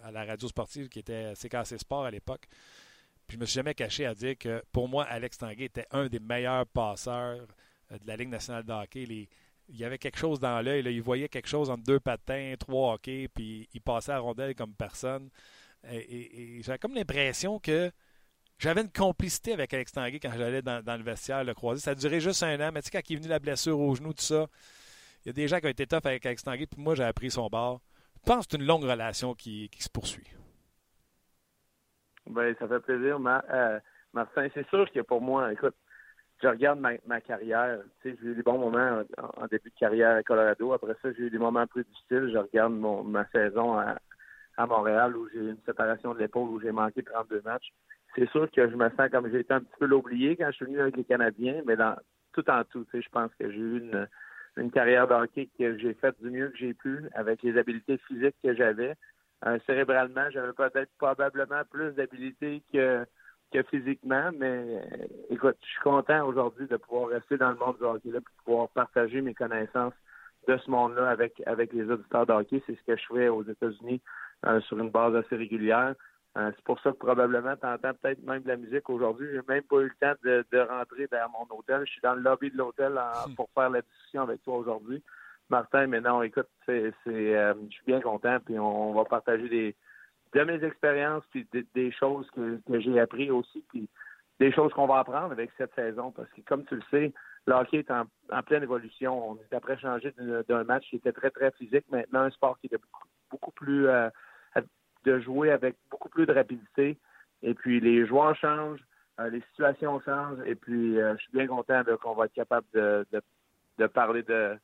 à la radio sportive qui était CKC Sport à l'époque. Puis je me suis jamais caché à dire que pour moi, Alex Tanguay était un des meilleurs passeurs euh, de la Ligue nationale de hockey. il y avait quelque chose dans l'œil. Il voyait quelque chose entre deux patins, trois hockey, puis il passait à rondelle comme personne. Et, j'avais comme l'impression que j'avais une complicité avec Alex Tanguay quand j'allais dans, le vestiaire le croiser. Ça a duré juste un an, mais tu sais, quand il est venu la blessure au genou, tout ça, il y a des gens qui ont été tough avec Alex Tanguay, puis moi, j'ai appris son bord. Je pense que c'est une longue relation qui, se poursuit. Ben, ça fait plaisir, euh, Martin. C'est sûr que pour moi, écoute, je regarde ma, carrière. Tu sais, j'ai eu des bons moments en, début de carrière à Colorado. Après ça, j'ai eu des moments plus difficiles. Je regarde mon, ma saison à, Montréal où j'ai eu une séparation de l'épaule où j'ai manqué 32 matchs. C'est sûr que je me sens comme j'ai été un petit peu l'oublié quand je suis venu avec les Canadiens, mais dans tout en tout, tu sais, je pense que j'ai eu une, une carrière de hockey que j'ai faite du mieux que j'ai pu avec les habiletés physiques que j'avais. Euh, cérébralement, j'avais peut-être probablement plus d'habiletés que que physiquement, mais euh, écoute, je suis content aujourd'hui de pouvoir rester dans le monde du hockey là, de pouvoir partager mes connaissances de ce monde-là avec avec les auditeurs de hockey. C'est ce que je fais aux États-Unis euh, sur une base assez régulière. Euh, c'est pour ça que probablement tu entends peut-être même de la musique aujourd'hui. J'ai même pas eu le temps de, de, rentrer dans mon hôtel. Je suis dans le lobby de l'hôtel hmm. pour faire la discussion avec toi aujourd'hui. Martin, mais non, écoute, c'est, c'est je suis bien content, puis on va partager des, de mes expériences, puis des, choses que, j'ai appris aussi, puis des choses qu'on va apprendre avec cette saison. Parce que, comme tu le sais, le hockey est en, pleine évolution. On est après changé d'un match qui était très, très physique. Maintenant, un sport qui est beaucoup, plus euh, de jouer avec beaucoup plus de rapidité. Et puis, les joueurs changent, euh, les situations changent. Et puis, euh, je suis bien content qu'on va être capable de, de parler de,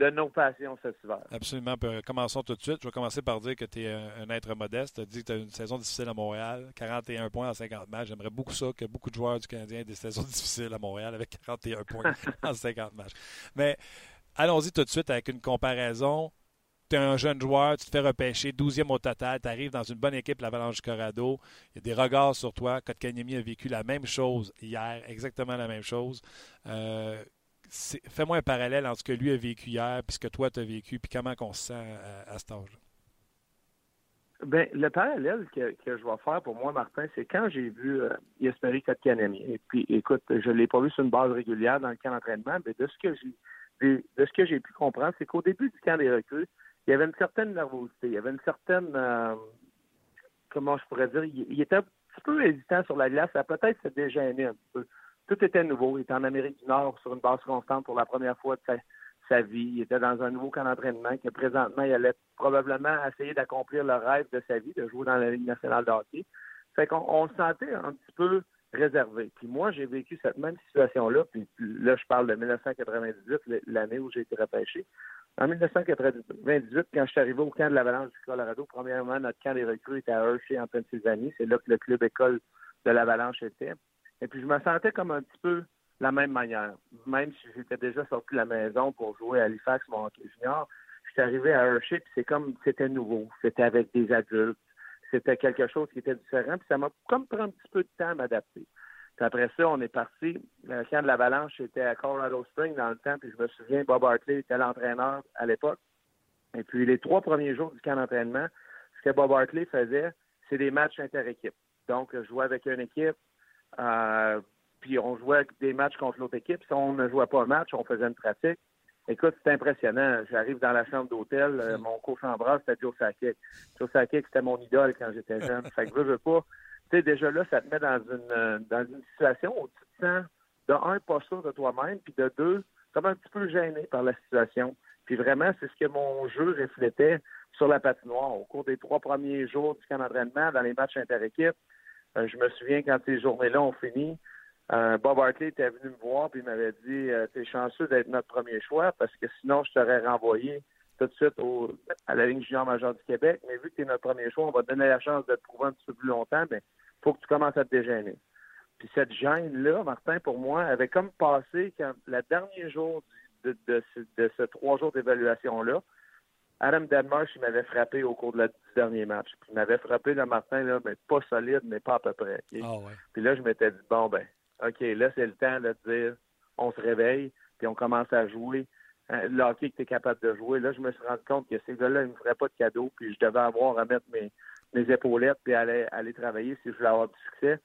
de nos passions cet hiver. Absolument. Euh, commençons tout de suite. Je vais commencer par dire que tu es un, être modeste. Tu as dit que tu as une saison difficile à Montréal, 41 points en 50 matchs. J'aimerais beaucoup ça, que beaucoup de joueurs du Canadien aient des saisons difficiles à Montréal avec 41 points en 50 matchs. Mais allons-y tout de suite avec une comparaison. Tu es un jeune joueur, tu te fais repêcher, 12e au total, tu arrives dans une bonne équipe, l'Avalanche du Corrado. Il y a des regards sur toi. Kotkaniemi a vécu la même chose hier, exactement la même chose. Euh, fais-moi un parallèle entre ce que lui a vécu hier et ce que toi tu as vécu, puis comment on se sent à, cet âge-là. Ben, le parallèle que, je vais faire pour moi, Martin, c'est quand j'ai vu euh, Kotkanemi. Et puis, écoute, je ne l'ai pas vu sur une base régulière dans le camp d'entraînement, mais de ce que j'ai de, ce que j'ai pu comprendre, c'est qu'au début du camp des recrues, il y avait une certaine nervosité, il y avait une certaine euh, comment je pourrais dire, il, était un petit peu hésitant sur la glace, ça peut-être se dégêner un petit peu tout était nouveau. Il était en Amérique du Nord sur une base constante pour la première fois de sa, vie. Il était dans un nouveau camp d'entraînement que présentement, il allait probablement essayer d'accomplir le rêve de sa vie, de jouer dans la Ligue nationale de hockey. Fait qu'on on se sentait un petit peu réservé. Puis moi, j'ai vécu cette même situation-là. Puis là, je parle de 1998, l'année où j'ai été repêché. En 1998, quand je suis arrivé au camp de l'Avalanche du Colorado, premièrement, notre camp des recrues était à Hershey, en Pennsylvanie. C'est là que le club école de l'Avalanche était. Et puis, je me sentais comme un petit peu la même manière. Même si j'étais déjà sorti de la maison pour jouer à Halifax, mon hockey junior, j'étais arrivé à Hershey, puis c'est comme, c'était nouveau. C'était avec des adultes. C'était quelque chose qui était différent, puis ça m'a comme pris un petit peu de temps à m'adapter. Puis après ça, on est parti. Le camp de l'Avalanche était à Colorado Springs dans le temps, puis je me souviens, Bob Hartley était l'entraîneur à l'époque. Et puis les trois premiers jours du camp d'entraînement, ce que Bob Hartley faisait, c'est des matchs inter-équipes. Donc, je jouais avec une équipe, euh, puis on jouait des matchs contre l'autre équipe. Si on ne jouait pas un match, on faisait une pratique. Écoute, c'est impressionnant. J'arrive dans la chambre d'hôtel, euh, mon bras, c'était. Joe Sakic, c'était mon idole quand j'étais jeune. fait que je veux pas. Tu sais, déjà là, ça te met dans une euh, dans une situation où tu te sens, de un, pas sûr de toi-même, puis de deux, comme un petit peu gêné par la situation. Puis vraiment, c'est ce que mon jeu reflétait sur la patinoire. Au cours des trois premiers jours du camp d'entraînement, dans les matchs inter-équipes, euh, je me souviens quand ces journées-là ont fini, euh, Bob Hartley était venu me voir puis il m'avait dit euh, T'es chanceux d'être notre premier choix parce que sinon je t'aurais renvoyé tout de suite au, à la ligne junior majeure du Québec. Mais vu que tu es notre premier choix, on va te donner la chance de te prouver un petit peu plus longtemps, mais il faut que tu commences à te dégêner. Puis cette gêne-là, Martin, pour moi, avait comme passé quand le dernier jour de, de, ce, trois jours d'évaluation-là. Adam Denmark, il m'avait frappé au cours de la, du dernier match. Puis il m'avait frappé, le Martin, là, mais pas solide, mais pas à peu près. Ah puis là, je m'étais dit, bon, ben, OK, là, c'est le temps de dire on se réveille, puis on commence à jouer hein, le hockey que tu es capable de jouer. Là, je me suis rendu compte que ces gars-là, ils ne me feraient pas de cadeau, puis je devais avoir à mettre mes, mes épaulettes puis aller, aller travailler si je voulais avoir du succès.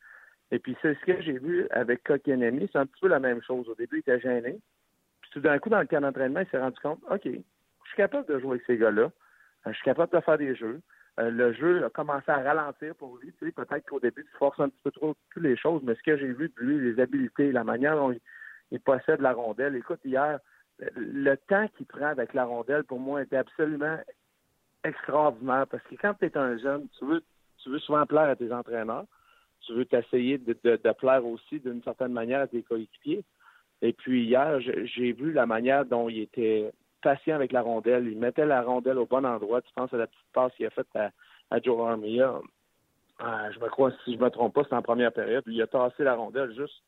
Et puis, c'est ce que j'ai vu avec Kokenemi. C'est un petit peu la même chose. Au début, il était gêné. Puis, tout d'un coup, dans le camp d'entraînement, il s'est rendu compte OK, je suis capable de jouer avec ces gars-là. Je suis capable de faire des jeux. Euh, le jeu a commencé à ralentir pour lui. Peut-être qu'au début, tu forces un petit peu trop toutes les choses, mais ce que j'ai vu de lui, les habiletés, la manière dont il, possède la rondelle. Écoute, hier, le temps qu'il prend avec la rondelle, pour moi, était absolument extraordinaire. Parce que quand tu es un jeune, tu veux, tu veux souvent plaire à tes entraîneurs. Tu veux t'essayer de, de, plaire aussi d'une certaine manière à tes coéquipiers. Et puis hier, j'ai vu la manière dont il était patient avec la rondelle. Il mettait la rondelle au bon endroit. Tu penses à la petite passe qu'il a faite à, Joe Armia. Ah, je me crois, si je me trompe pas, c'est en première période. Il a tassé la rondelle juste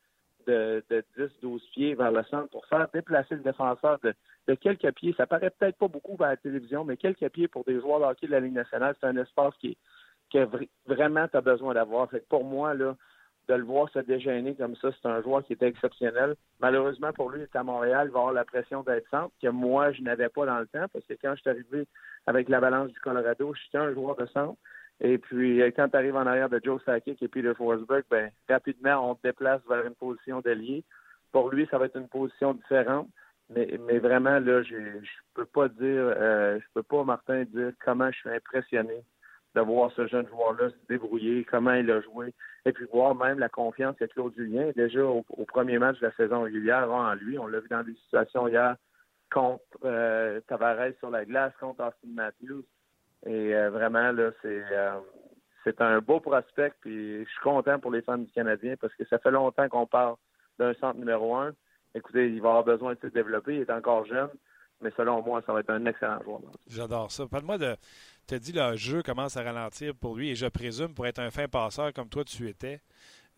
de, 10-12 pieds vers le centre pour faire déplacer le défenseur de, quelques pieds. Ça paraît peut-être pas beaucoup vers la télévision, mais quelques pieds pour des joueurs de hockey de la Ligue nationale, c'est un espace qui, que vraiment tu as besoin d'avoir. pour moi, là, de le voir se dégêner comme ça, c'est un joueur qui était exceptionnel. Malheureusement pour lui, il est à Montréal, il va avoir la pression d'être centre, que moi, je n'avais pas dans le temps, parce que quand je suis arrivé avec la balance du Colorado, j'étais un joueur de centre. Et puis, euh, quand tu arrives en arrière de Joe Sakic et Peter Forsberg, ben, rapidement, on te déplace vers une position d'allié. Pour lui, ça va être une position différente. Mais, mais vraiment, là, je peux pas dire, euh, je peux pas, Martin, dire comment je suis impressionné de voir ce jeune joueur-là se débrouiller, comment il a joué, et puis voir même la confiance que Claude Julien, déjà au, premier match de la saison régulière, en lui. On l'a vu dans des situations hier contre euh, Tavares sur la glace, contre Austin Matthews. Et euh, vraiment, là, c'est euh, c'est un beau prospect, puis je suis content pour les fans du Canadien parce que ça fait longtemps qu'on parle d'un centre numéro un. Écoutez, il va avoir besoin de se développer, il est encore jeune, mais selon moi, ça va être un excellent joueur. J'adore ça. Parle-moi de. Tu as dit le jeu commence à ralentir pour lui, et je présume, pour être un fin passeur comme toi tu étais,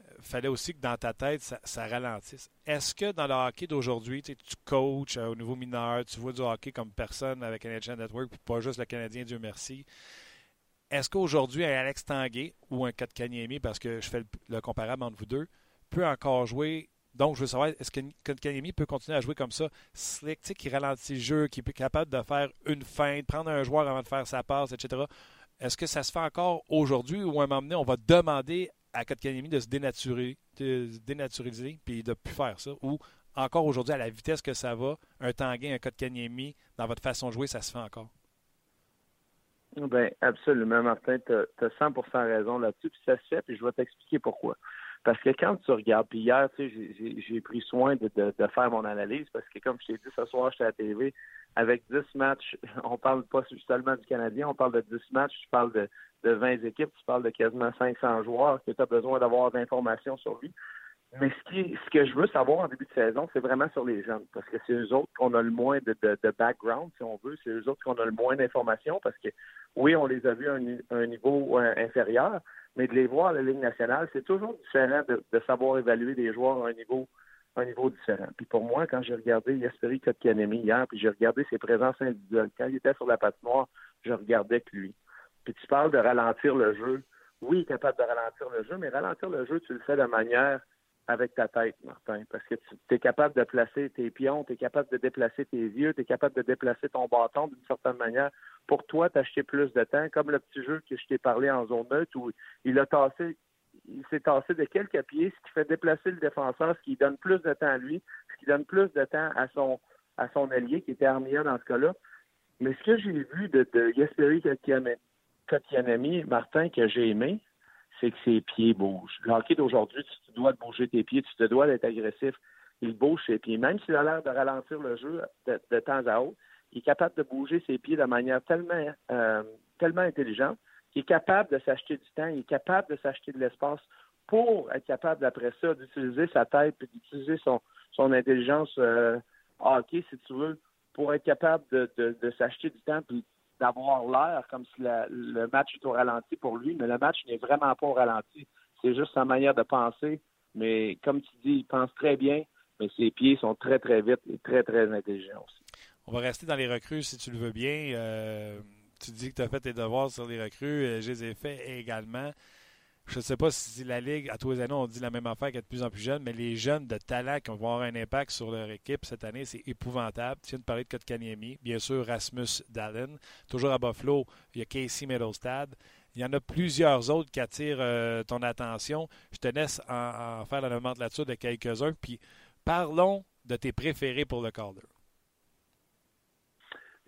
euh, fallait aussi que dans ta tête, ça, ralentisse. Est-ce que dans le hockey d'aujourd'hui, tu coaches euh, au niveau mineur, tu vois du hockey comme personne avec NHL Network, puis pas juste le Canadien, Dieu merci. Est-ce qu'aujourd'hui, un Alex Tanguay ou un Kotkaniemi, parce que je fais le comparable entre vous deux, peut encore jouer donc, je veux savoir, est-ce que Kotkaniemi peut continuer à jouer comme ça, slick, qui ralentit le jeu, qui est capable de faire une feinte, prendre un joueur avant de faire sa passe, etc. Est-ce que ça se fait encore aujourd'hui ou à un moment donné, on va demander à Kotkaniemi de se dénaturer, de se dénaturaliser puis de ne plus faire ça? Ou encore aujourd'hui, à la vitesse que ça va, un Tanguay, un Kotkaniemi, dans votre façon de jouer, ça se fait encore? Bien, absolument, Martin. Tu as, 100% raison là-dessus. Puis ça se fait, puis je vais t'expliquer pourquoi. Parce que quand tu regardes, puis hier, tu sais, j'ai pris soin de, de, faire mon analyse parce que comme je t'ai dit ce soir, j'étais à la TV, avec 10 matchs, on parle pas seulement du Canadien, on parle de 10 matchs, tu parles de, de 20 équipes, tu parles de quasiment 500 joueurs que tu as besoin d'avoir d'informations sur lui. Mais ce, qui, ce que je veux savoir en début de saison, c'est vraiment sur les jeunes, parce que c'est eux autres qu'on a le moins de, de, background, si on veut, c'est eux autres qu'on a le moins d'informations, parce que oui, on les a vus à un, niveau euh, inférieur, mais de les voir à la Ligue nationale, c'est toujours différent de, savoir évaluer des joueurs à un niveau un niveau différent. Puis pour moi, quand j'ai regardé Yasperi Kotkanemi hier, puis j'ai regardé ses présences individuelles, quand il était sur la patinoire, je regardais que lui. Puis tu parles de ralentir le jeu. Oui, il est capable de ralentir le jeu, mais ralentir le jeu, tu le fais de manière avec ta tête, Martin, parce que tu es capable de placer tes pions, tu es capable de déplacer tes yeux, tu es capable de déplacer ton bâton d'une certaine manière. Pour toi, t'acheter plus de temps, comme le petit jeu que je t'ai parlé en zone neutre où il a tassé, il s'est tassé de quelques pieds, ce qui fait déplacer le défenseur, ce qui donne plus de temps à lui, ce qui donne plus de temps à son à son allié qui était Armia dans ce cas-là. Mais ce que j'ai vu de, de Yesperi Kotianami, Martin, que j'ai aimé, c'est que ses pieds bougent. Le d'aujourd'hui, tu te dois de bouger tes pieds, tu te dois d'être agressif. Il bouge ses pieds. Même s'il a l'air de ralentir le jeu de, temps à autre, il est capable de bouger ses pieds de manière tellement, euh, tellement intelligente qu'il est capable de s'acheter du temps, il est capable de s'acheter de l'espace pour être capable, après ça, d'utiliser sa tête et d'utiliser son, intelligence euh, hockey, si tu veux, pour être capable de, s'acheter du temps puis d'avoir l'air comme si le match est au ralenti pour lui, mais le match n'est vraiment pas au ralenti. C'est juste sa manière de penser. Mais comme tu dis, il pense très bien, mais ses pieds sont très, très vite et très, très intelligents aussi. On va rester dans les recrues si tu le veux bien. Euh, tu dis que tu as fait tes devoirs sur les recrues. Euh, je les ai faits également je ne sais pas si la Ligue, à tous les années, on dit la même affaire qu'être de plus en plus jeune, mais les jeunes de talent qui vont avoir un impact sur leur équipe cette année, c'est épouvantable. Tu viens de parler de Kotkaniemi, bien sûr Rasmus Dallin. Toujours à Buffalo, il y a Casey Middlestad. Il y en a plusieurs autres qui attirent euh, ton attention. Je te laisse en, faire la nomenclature de quelques-uns. Puis parlons de tes préférés pour le Calder.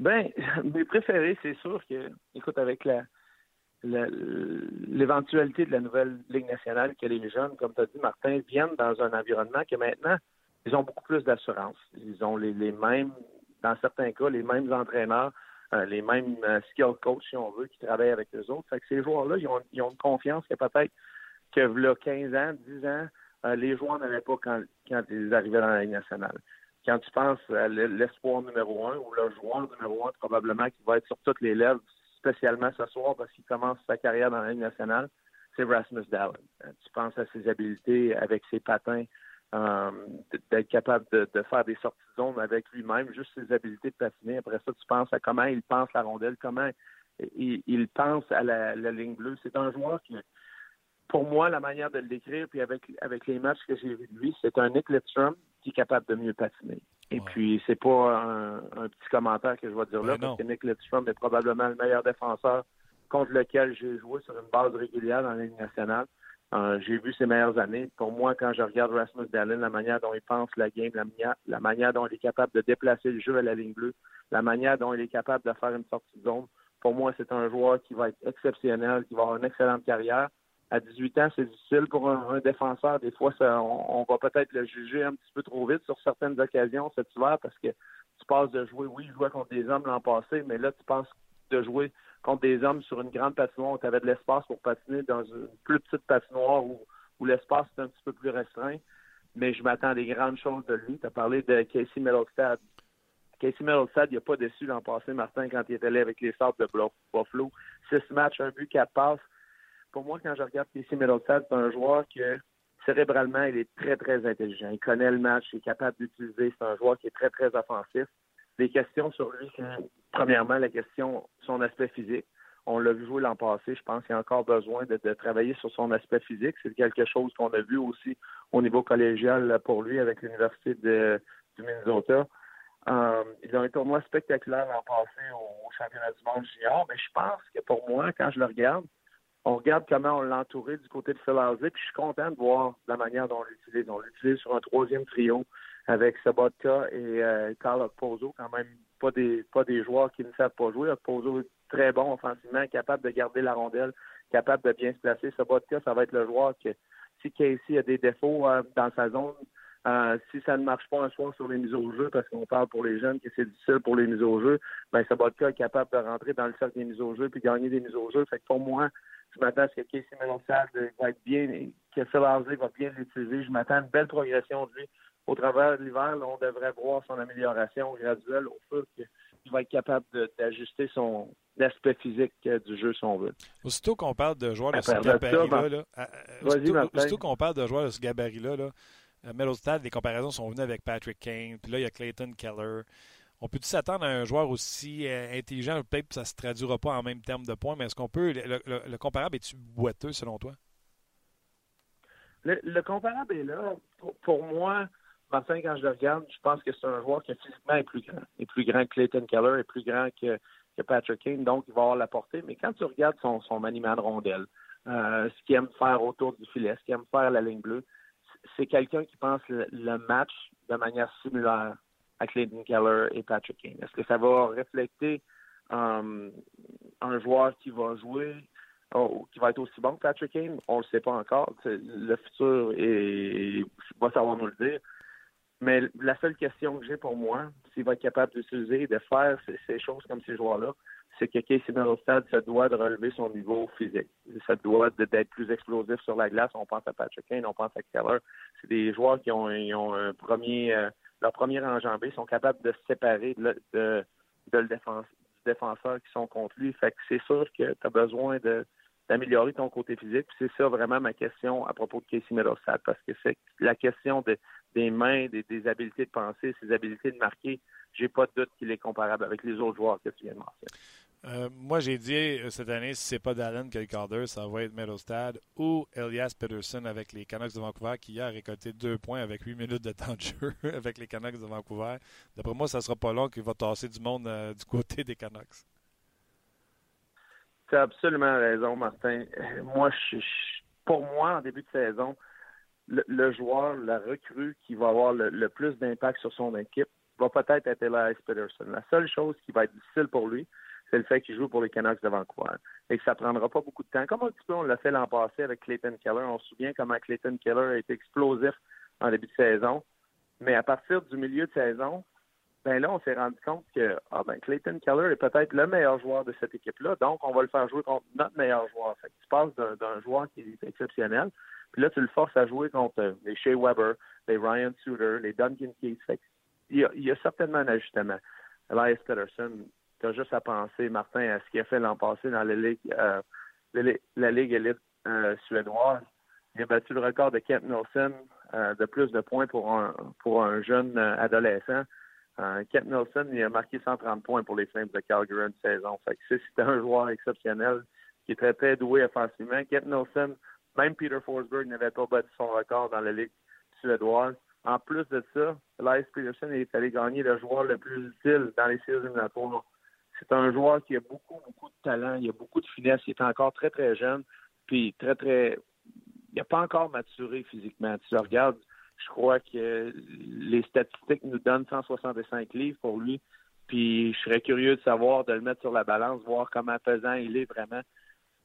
Ben, mes préférés, c'est sûr que, écoute, avec la, l'éventualité de la nouvelle Ligue nationale que les jeunes, comme tu as dit, Martin, viennent dans un environnement que maintenant, ils ont beaucoup plus d'assurance. Ils ont les, mêmes, dans certains cas, les mêmes entraîneurs, euh, les mêmes euh, skill coachs, si on veut, qui travaillent avec eux autres. Fait que ces joueurs-là, ils ont, ils ont une confiance que peut-être que là, 15 ans, 10 ans, euh, les joueurs n'avaient pas quand, quand ils arrivaient dans la Ligue nationale. Quand tu penses à l'espoir numéro un ou le joueur numéro un, probablement qui va être sur toutes les lèvres spécialement ce soir parce qu'il commence sa carrière dans la Ligue nationale, c'est Rasmus Dallin. Euh, tu penses à ses habiletés avec ses patins, euh, d'être capable de, faire des sorties de zone avec lui-même, juste ses habiletés de patiner. Après ça, tu penses à comment il pense la rondelle, comment il, pense à la, ligne bleue. C'est un joueur qui, pour moi, la manière de le décrire, puis avec, avec les matchs que j'ai vus de lui, c'est un Nick qui est capable de mieux patiner. Et puis, c'est pas un, petit commentaire que je vais dire là, parce que Nick Lidstrom est probablement le meilleur défenseur contre lequel j'ai joué sur une base régulière dans la Ligue nationale. Euh, j'ai vu ses meilleures années. Pour moi, quand je regarde Rasmus Dallin, la manière dont il pense la game, la manière, la manière dont il est capable de déplacer le jeu à la ligne bleue, la manière dont il est capable de faire une sortie de zone, pour moi, c'est un joueur qui va être exceptionnel, qui va avoir une excellente carrière à 18 ans, c'est difficile pour un, défenseur. Des fois, on, va peut-être le juger un petit peu trop vite sur certaines occasions cet hiver parce que tu passes de jouer, oui, je jouais contre des hommes l'an passé, mais là, tu penses de jouer contre des hommes sur une grande patinoire où tu avais de l'espace pour patiner dans une plus petite patinoire où, où l'espace est un petit peu plus restreint. Mais je m'attends à des grandes choses de lui. Tu as parlé de Casey Middlestad. Casey Middlestad, il n'a pas déçu l'an passé, Martin, quand il était allé avec les Sables de Buffalo. Six matchs, un but, quatre passes pour moi, quand je regarde Casey Middleton, c'est un joueur que cérébralement, il est très, très intelligent. Il connaît le match, il est capable d'utiliser. C'est un joueur qui est très, très offensif. Les questions sur lui, c'est premièrement la question, son aspect physique. On l'a vu jouer l'an passé. Je pense qu'il a encore besoin de, travailler sur son aspect physique. C'est quelque chose qu'on a vu aussi au niveau collégial pour lui avec l'Université du Minnesota. Euh, il a un tournoi spectaculaire l'an passé au, championnat du monde junior, mais je pense que pour moi, quand je le regarde, on regarde comment on l'a du côté de Phil puis je suis content de voir la manière dont on l'utilise. On l'utilise sur un troisième trio avec Sabotka et euh, Carl Pozo, quand même pas des pas des joueurs qui ne savent pas jouer. Pozo est très bon offensivement, capable de garder la rondelle, capable de bien se placer. Sabotka, ça va être le joueur que si Casey a des défauts euh, dans sa zone, euh, si ça ne marche pas un soir sur les mises au jeu, parce qu'on parle pour les jeunes que c'est difficile pour les mises au jeu, ben Sabotka est capable de rentrer dans le cercle des mises au jeu puis gagner des mises au jeu. Fait que pour moi, je m'attends à ce que Casey Melonsad va être bien, que Phil va bien l'utiliser. Je m'attends à une belle progression de lui. Au travers de l'hiver, on devrait voir son amélioration graduelle au fur qu'il va être capable d'ajuster son aspect physique euh, du jeu si on veut. Aussitôt qu'on parle de joueurs de ce gabarit-là, là, euh, euh, aussitôt, qu'on parle de joueurs de ce gabarit-là, là, les comparaisons sont venues avec Patrick Kane, puis là, il y a Clayton Keller. On peut-tu s'attendre à un joueur aussi euh, intelligent? Peut-être que ça ne se traduira pas en même termes de points, mais est-ce qu'on peut. Le, comparable est-tu boiteux selon toi? Le, comparable est là. Pour, moi, Martin, quand je le regarde, je pense que c'est un joueur qui physiquement est plus grand. est plus grand que Clayton Keller, est plus grand que, Patrick Kane, donc il va avoir la portée. Mais quand tu regardes son, son maniement de rondelle, euh, ce qu'il aime faire autour du filet, ce qu'il aime faire la ligne bleue, c'est quelqu'un qui pense le, match de manière similaire à Clayton Keller et Patrick Kane. Est-ce que ça va refléter euh, un joueur qui va jouer oh, qui va être aussi bon que Patrick Kane? On ne le sait pas encore. le futur est, va savoir nous le dire. Mais la seule question que j'ai pour moi, s'il va être capable d'utiliser de faire ces, choses comme ces joueurs-là, c'est que Casey Middlestad se doit de relever son niveau physique. Ça doit d'être plus explosif sur la glace. On pense à Patrick Kane, on pense à Keller. C'est des joueurs qui ont, un premier, euh, leur premier enjambé, sont capables de se séparer de, le du défenseur qui sont contre lui. Fait que c'est sûr que tu as besoin de d'améliorer ton côté physique. C'est ça vraiment ma question à propos de Casey Middlestad, parce que c'est la question des mains, des, habiletés de penser, ses habiletés de marquer. J'ai pas de doute qu'il est comparable avec les autres joueurs que tu viens de mentionner. Euh, moi, j'ai dit euh, cette année, si c'est pas Dallin Calder, ça va être Middlestad ou Elias Peterson avec les Canucks de Vancouver qui a récolté deux points avec huit minutes de temps de jeu avec les Canucks de Vancouver. D'après moi, ça sera pas long qu'il va tasser du monde euh, du côté des Canucks. Tu as absolument raison, Martin. Moi, pour moi, en début de saison, le, joueur, la recrue qui va avoir le, plus d'impact sur son équipe va peut-être être Elias Peterson. La seule chose qui va être difficile pour lui, c'est le fait qu'il joue pour les Canucks de Vancouver. Et que ça prendra pas beaucoup de temps. Comme un petit peu on l'a fait l'an passé avec Clayton Keller. On se souvient comment Clayton Keller a été explosif en début de saison. Mais à partir du milieu de saison, ben là, on s'est rendu compte que ah ben, Clayton Keller est peut-être le meilleur joueur de cette équipe-là, donc on va le faire jouer contre notre meilleur joueur. Fait que tu passes d'un joueur qui est exceptionnel, puis là, tu le forces à jouer contre les Shea Weber, les Ryan Suter, les Duncan Keith. Il y a certainement un ajustement. Elias Peterson, juste à penser, Martin, à ce qu'il a fait l'an passé dans la Ligue, euh, la, Ligue élite euh, suédoise. Il a battu le record de Kent Nelson euh, de plus de points pour un, pour un jeune adolescent. Kent Nelson, il a marqué 130 points pour les Flames de Calgary une saison. Fait c'est un joueur exceptionnel qui est très, doué offensivement. Kent Nelson, même Peter Forsberg n'avait pas battu son record dans la Ligue suédoise. En plus de ça, Elias Peterson est allé gagner le joueur le plus utile dans les séries éliminatoires. C'est un joueur qui a beaucoup, beaucoup de talent, il a beaucoup de finesse, il est encore très, très jeune, puis très, très... Il n'a pas encore maturé physiquement. Tu le regardes, je crois que les statistiques nous donnent 165 livres pour lui. Puis je serais curieux de savoir, de le mettre sur la balance, voir comment pesant il est vraiment.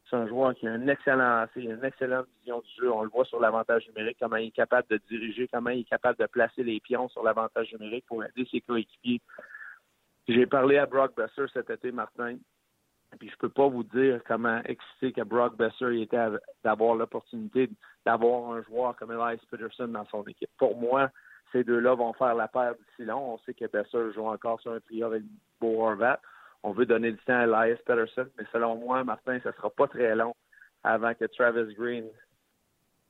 C'est un joueur qui a un excellent une excellente vision du jeu. On le voit sur l'avantage numérique, comment il est capable de diriger, comment il est capable de placer les pions sur l'avantage numérique pour aider ses coéquipiers. J'ai parlé à Brock Besser cet été, Martin. Puis je peux pas vous dire comment excité que Brock Besser était d'avoir l'opportunité d'avoir un joueur comme Elias Peterson dans son équipe. Pour moi, ces deux-là vont faire la paire d'ici long. On sait que Besser joue encore sur un trio avec Beau Horvat. On veut donner du temps à Elias Peterson, mais selon moi, Martin, ce sera pas très long avant que Travis Green,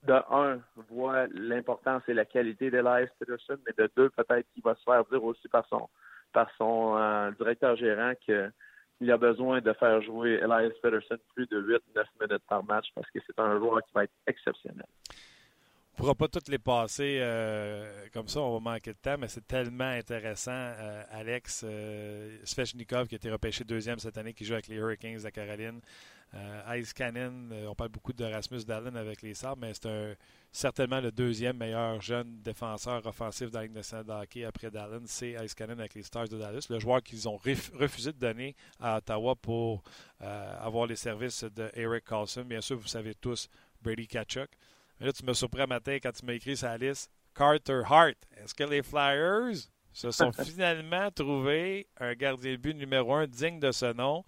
de un, voit l'importance et la qualité d'Elias Peterson, mais de deux, peut-être qu'il va se faire dire aussi par son par son euh, directeur gérant que il a besoin de faire jouer Elias Peterson plus de 8-9 minutes par match parce que c'est un joueur qui va être exceptionnel. On ne pourra pas toutes les passer euh, comme ça, on va manquer de temps, mais c'est tellement intéressant. Euh, Alex Svechnikov, qui a été repêché deuxième cette année, qui joue avec les Hurricanes de Caroline. Ice Cannon, on parle beaucoup de Rasmus Dallin avec les Sabres, mais c'est certainement le deuxième meilleur jeune défenseur offensif dans la Ligue nationale de hockey après Dallin, c'est Ice Cannon avec les Stars de Dallas, le joueur qu'ils ont refusé de donner à Ottawa pour avoir les services de Eric Carlson. Bien sûr, vous savez tous Brady Kachuk. Là, tu me surpris un matin quand tu m'as écrit sa liste. Carter Hart. Est-ce que les Flyers se sont finalement trouvés un gardien de but numéro un digne de ce nom?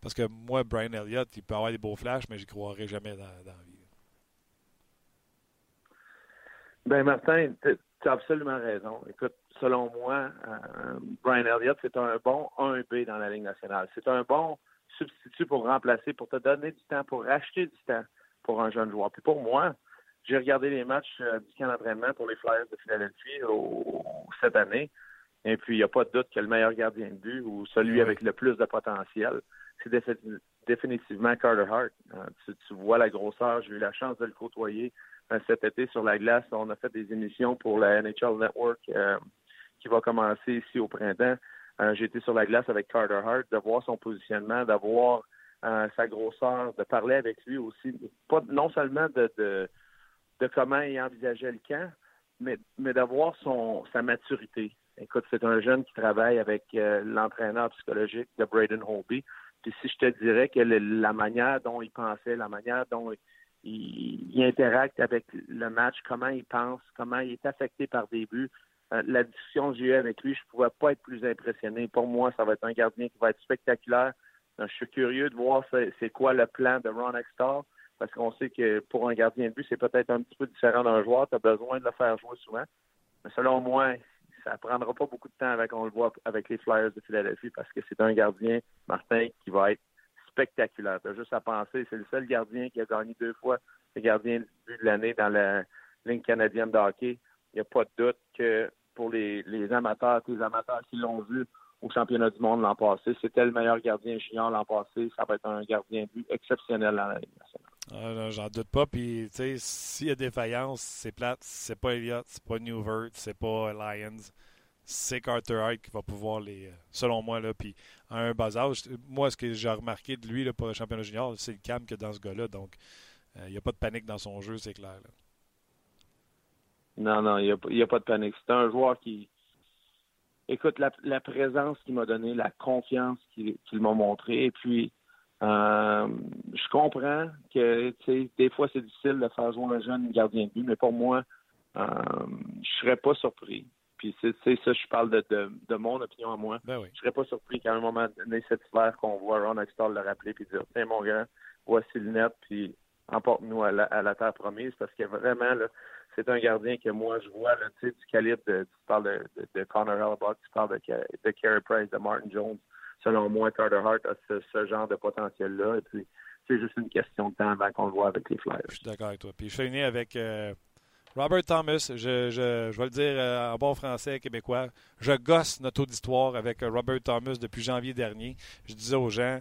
Parce que moi, Brian Elliott, il peut avoir des beaux flashs, mais je n'y croirais jamais dans, la vie. Ben Martin, tu as absolument raison. Écoute, selon moi, euh, Brian Elliott, c'est un bon 1B dans la Ligue nationale. C'est un bon substitut pour remplacer, pour te donner du temps, pour acheter du temps pour un jeune joueur. Puis pour moi, j'ai regardé les matchs euh, du camp d'entraînement pour les Flyers de Philadelphie cette année. Et puis, il n'y a pas de doute que le meilleur gardien de but ou celui avec le plus de potentiel, c'est définitivement Carter Hart. Euh, tu, vois la grosseur. J'ai eu la chance de le côtoyer cet été sur la glace. On a fait des émissions pour la NHL Network qui va commencer ici au printemps. J'ai été sur la glace avec Carter Hart, de voir son positionnement, d'avoir sa grosseur, de parler avec lui aussi, pas non seulement de, de, comment il envisageait le camp, mais, mais d'avoir son sa maturité. Écoute, c'est un jeune qui travaille avec euh, l'entraîneur psychologique de Braden Holby. Puis si je te dirais que la manière dont il pensait, la manière dont il, il, interacte avec le match, comment il pense, comment il est affecté par des buts, euh, la discussion que j'ai eue avec lui, je ne pouvais pas être plus impressionné. Pour moi, ça va être un gardien qui va être spectaculaire. Euh, je suis curieux de voir c'est quoi le plan de Ron Extall parce qu'on sait que pour un gardien de but, c'est peut-être un petit peu différent d'un joueur. Tu as besoin de le faire jouer souvent. Mais selon moi, ça prendra pas beaucoup de temps avec on le voit avec les Flyers de Philadelphie parce que c'est un gardien, Martin, qui va être spectaculaire. Tu as juste à penser, c'est le seul gardien qui a gagné deux fois le gardien de l'année dans la ligne canadienne de hockey. Il n'y a pas de doute que pour les, les amateurs, les amateurs qui l'ont vu, au championnat du monde l'an passé. C'était le meilleur gardien junior l'an passé. Ça va être un gardien but exceptionnel dans la Ligue nationale. Ah, j'en doute pas. Puis, tu sais, s'il y a défaillance, c'est plate. C'est pas Elliott, c'est pas Newvert, c'est pas Lions. C'est Carter Hart qui va pouvoir les. Selon moi, là. Puis, à un bas âge, moi, ce que j'ai remarqué de lui là, pour le championnat junior, c'est le calme que dans ce gars-là. Donc, euh, il n'y a pas de panique dans son jeu, c'est clair. Non, non, il n'y a, a, pas de panique. C'est un joueur qui, écoute, la, présence qu'il m'a donnée, la confiance qu'il m'a montré, et puis euh, je comprends que des fois c'est difficile de faire jouer un jeune gardien de but, mais pour moi, euh, je serais pas surpris. Puis c'est ça, je parle de, de, mon opinion à moi. Ben oui. Je serais pas surpris qu'à un moment donné cet hiver qu'on voit Ron Extall le rappeler puis dire Tiens mon gars, voici le net, puis emporte-nous à la, à la terre promise parce que vraiment là, c'est un gardien que moi, je vois, là, du calibre de, tu parles de, de, Connor Hellebuck, tu parles de, de Carey Price, de Martin Jones. Selon moi, Carter Hart a ce, genre de potentiel-là. Et puis, c'est juste une question de temps avant qu'on le voit avec les Flyers. Je suis d'accord avec toi. Puis, je suis né avec euh, Robert Thomas. Je, je, vais le dire euh, en bon français québécois. Je gosse notre auditoire avec euh, Robert Thomas depuis janvier dernier. Je disais aux gens,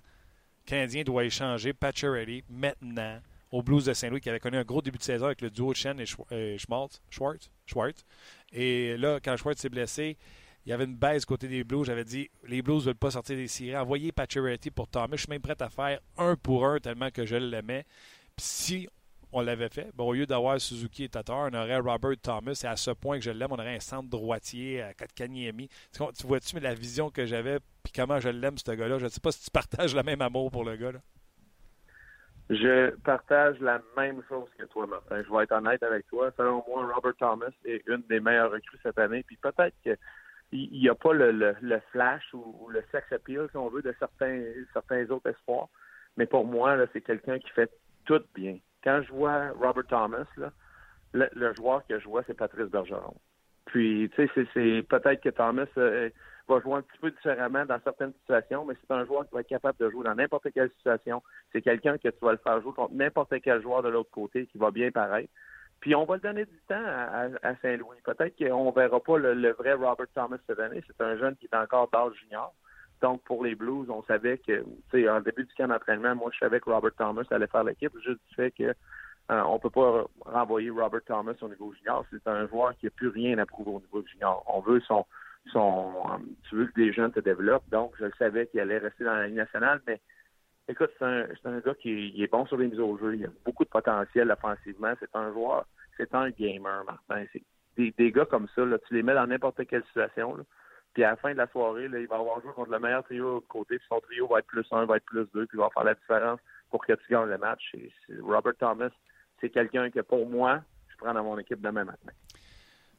Canadien doit échanger Pacioretty maintenant aux Blues de Saint-Louis qui avait connu un gros début de saison avec le duo Chen et euh, Schwartz. Schwartz. Et là, quand Schwartz s'est blessé, il y avait une baisse côté des Blues. J'avais dit les Blues ne veulent pas sortir des séries. Envoyez Pacioretty pour Thomas. Je suis même prêt à faire un pour un tellement que je l'aimais. Puis si on l'avait fait, bon, au lieu d'avoir Suzuki et Tatar, on aurait Robert Thomas. Et à ce point que je l'aime, on aurait un centre droitier à Katkaniemi. Tu vois-tu la vision que j'avais puis comment je l'aime, ce gars-là? Je ne sais pas si tu partages le même amour pour le gars. Là. Je partage la même chose que toi, Martin. Je vais être honnête avec toi. Selon moi, Robert Thomas est une des meilleures recrues cette année. Puis peut-être qu'il n'y a pas le, le, flash ou, le sex appeal, si on veut, de certains, certains autres espoirs. Mais pour moi, c'est quelqu'un qui fait tout bien. Quand je vois Robert Thomas, là, le, joueur que je vois, c'est Patrice Bergeron. Puis, tu sais, c'est peut-être que Thomas euh, va jouer un petit peu différemment dans certaines situations, mais c'est un joueur qui va être capable de jouer dans n'importe quelle situation. C'est quelqu'un que tu vas le faire jouer contre n'importe quel joueur de l'autre côté qui va bien paraître. Puis on va le donner du temps à, Saint-Louis. Peut-être qu'on verra pas le, vrai Robert Thomas cette année. C'est un jeune qui est encore d'âge junior. Donc, pour les Blues, on savait que, tu sais, en début du camp d'entraînement, moi, je savais que Robert Thomas allait faire l'équipe, juste du fait que euh, on peut pas renvoyer Robert Thomas au niveau junior. C'est un joueur qui n'a plus rien à prouver au niveau junior. On veut son, son, euh, tu veux que des jeunes te développent. Donc, je savais qu'il allait rester dans la Ligue nationale, mais écoute, c'est un, un, gars qui est bon sur les mises au jeu. Il a beaucoup de potentiel offensivement. C'est un joueur, c'est un gamer, Martin. Des, des, gars comme ça, tu les mets dans n'importe quelle situation. Puis à la fin de la soirée, il va avoir joué contre le meilleur trio de côté, puis son trio va être plus un, va être plus deux, puis il va faire la différence pour que tu gagnes le match. Robert Thomas, c'est quelqu'un que pour moi, je prends dans mon équipe demain matin.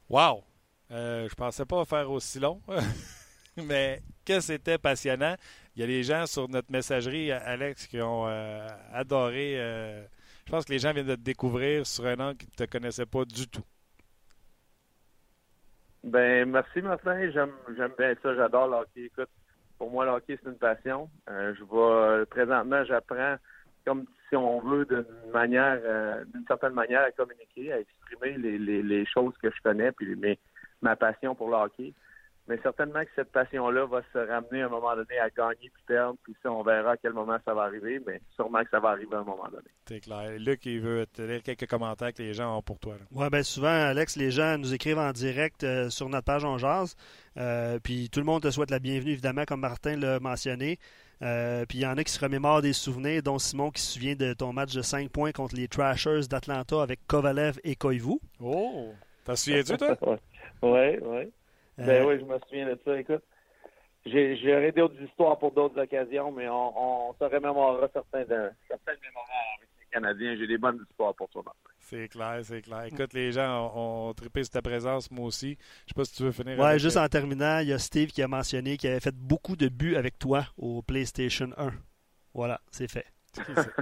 Wow! Euh, je pensais pas faire aussi long, mais que c'était passionnant. Il y a des gens sur notre messagerie, Alex, qui ont euh, adoré. Euh, je pense que les gens viennent de te découvrir sur un angle qu'ils ne te connaissaient pas du tout. Ben merci Martin, j'aime bien ça, j'adore le hockey. Écoute, pour moi le hockey c'est une passion. je vais présentement j'apprends comme si on veut d'une manière d'une certaine manière à communiquer, à exprimer les, choses que je connais puis mes ma passion pour le hockey. Mais certainement que cette passion-là va se ramener à un moment donné à gagner puis perdre, puis ça, on verra à quel moment ça va arriver, mais sûrement que ça va arriver à un moment donné. C'est clair. Luc, il veut te lire quelques commentaires que les gens ont pour toi. Oui, bien souvent, Alex, les gens nous écrivent en direct euh, sur notre page On Jazz, euh, puis tout le monde te souhaite la bienvenue, évidemment, comme Martin l'a mentionné. Euh, puis il y en a qui se remémorent des souvenirs, dont Simon qui se souvient de ton match de 5 points contre les Trashers d'Atlanta avec Kovalev et Koivu. Oh! T'en souviens-tu, toi? oui, oui. Ben oui, je me souviens de ça. Écoute, j'ai d'autres histoires pour d'autres occasions, mais on, on se remémorera certains de, certaines mémoires avec les Canadiens. J'ai des bonnes histoires pour toi, Martin. C'est clair, c'est clair. Écoute, les gens ont, trippé sur ta présence, moi aussi. Je sais pas si tu veux finir. Ouais, juste en terminant, il y a Steve qui a mentionné qu'il avait fait beaucoup de buts avec toi au PlayStation 1. Voilà, c'est fait.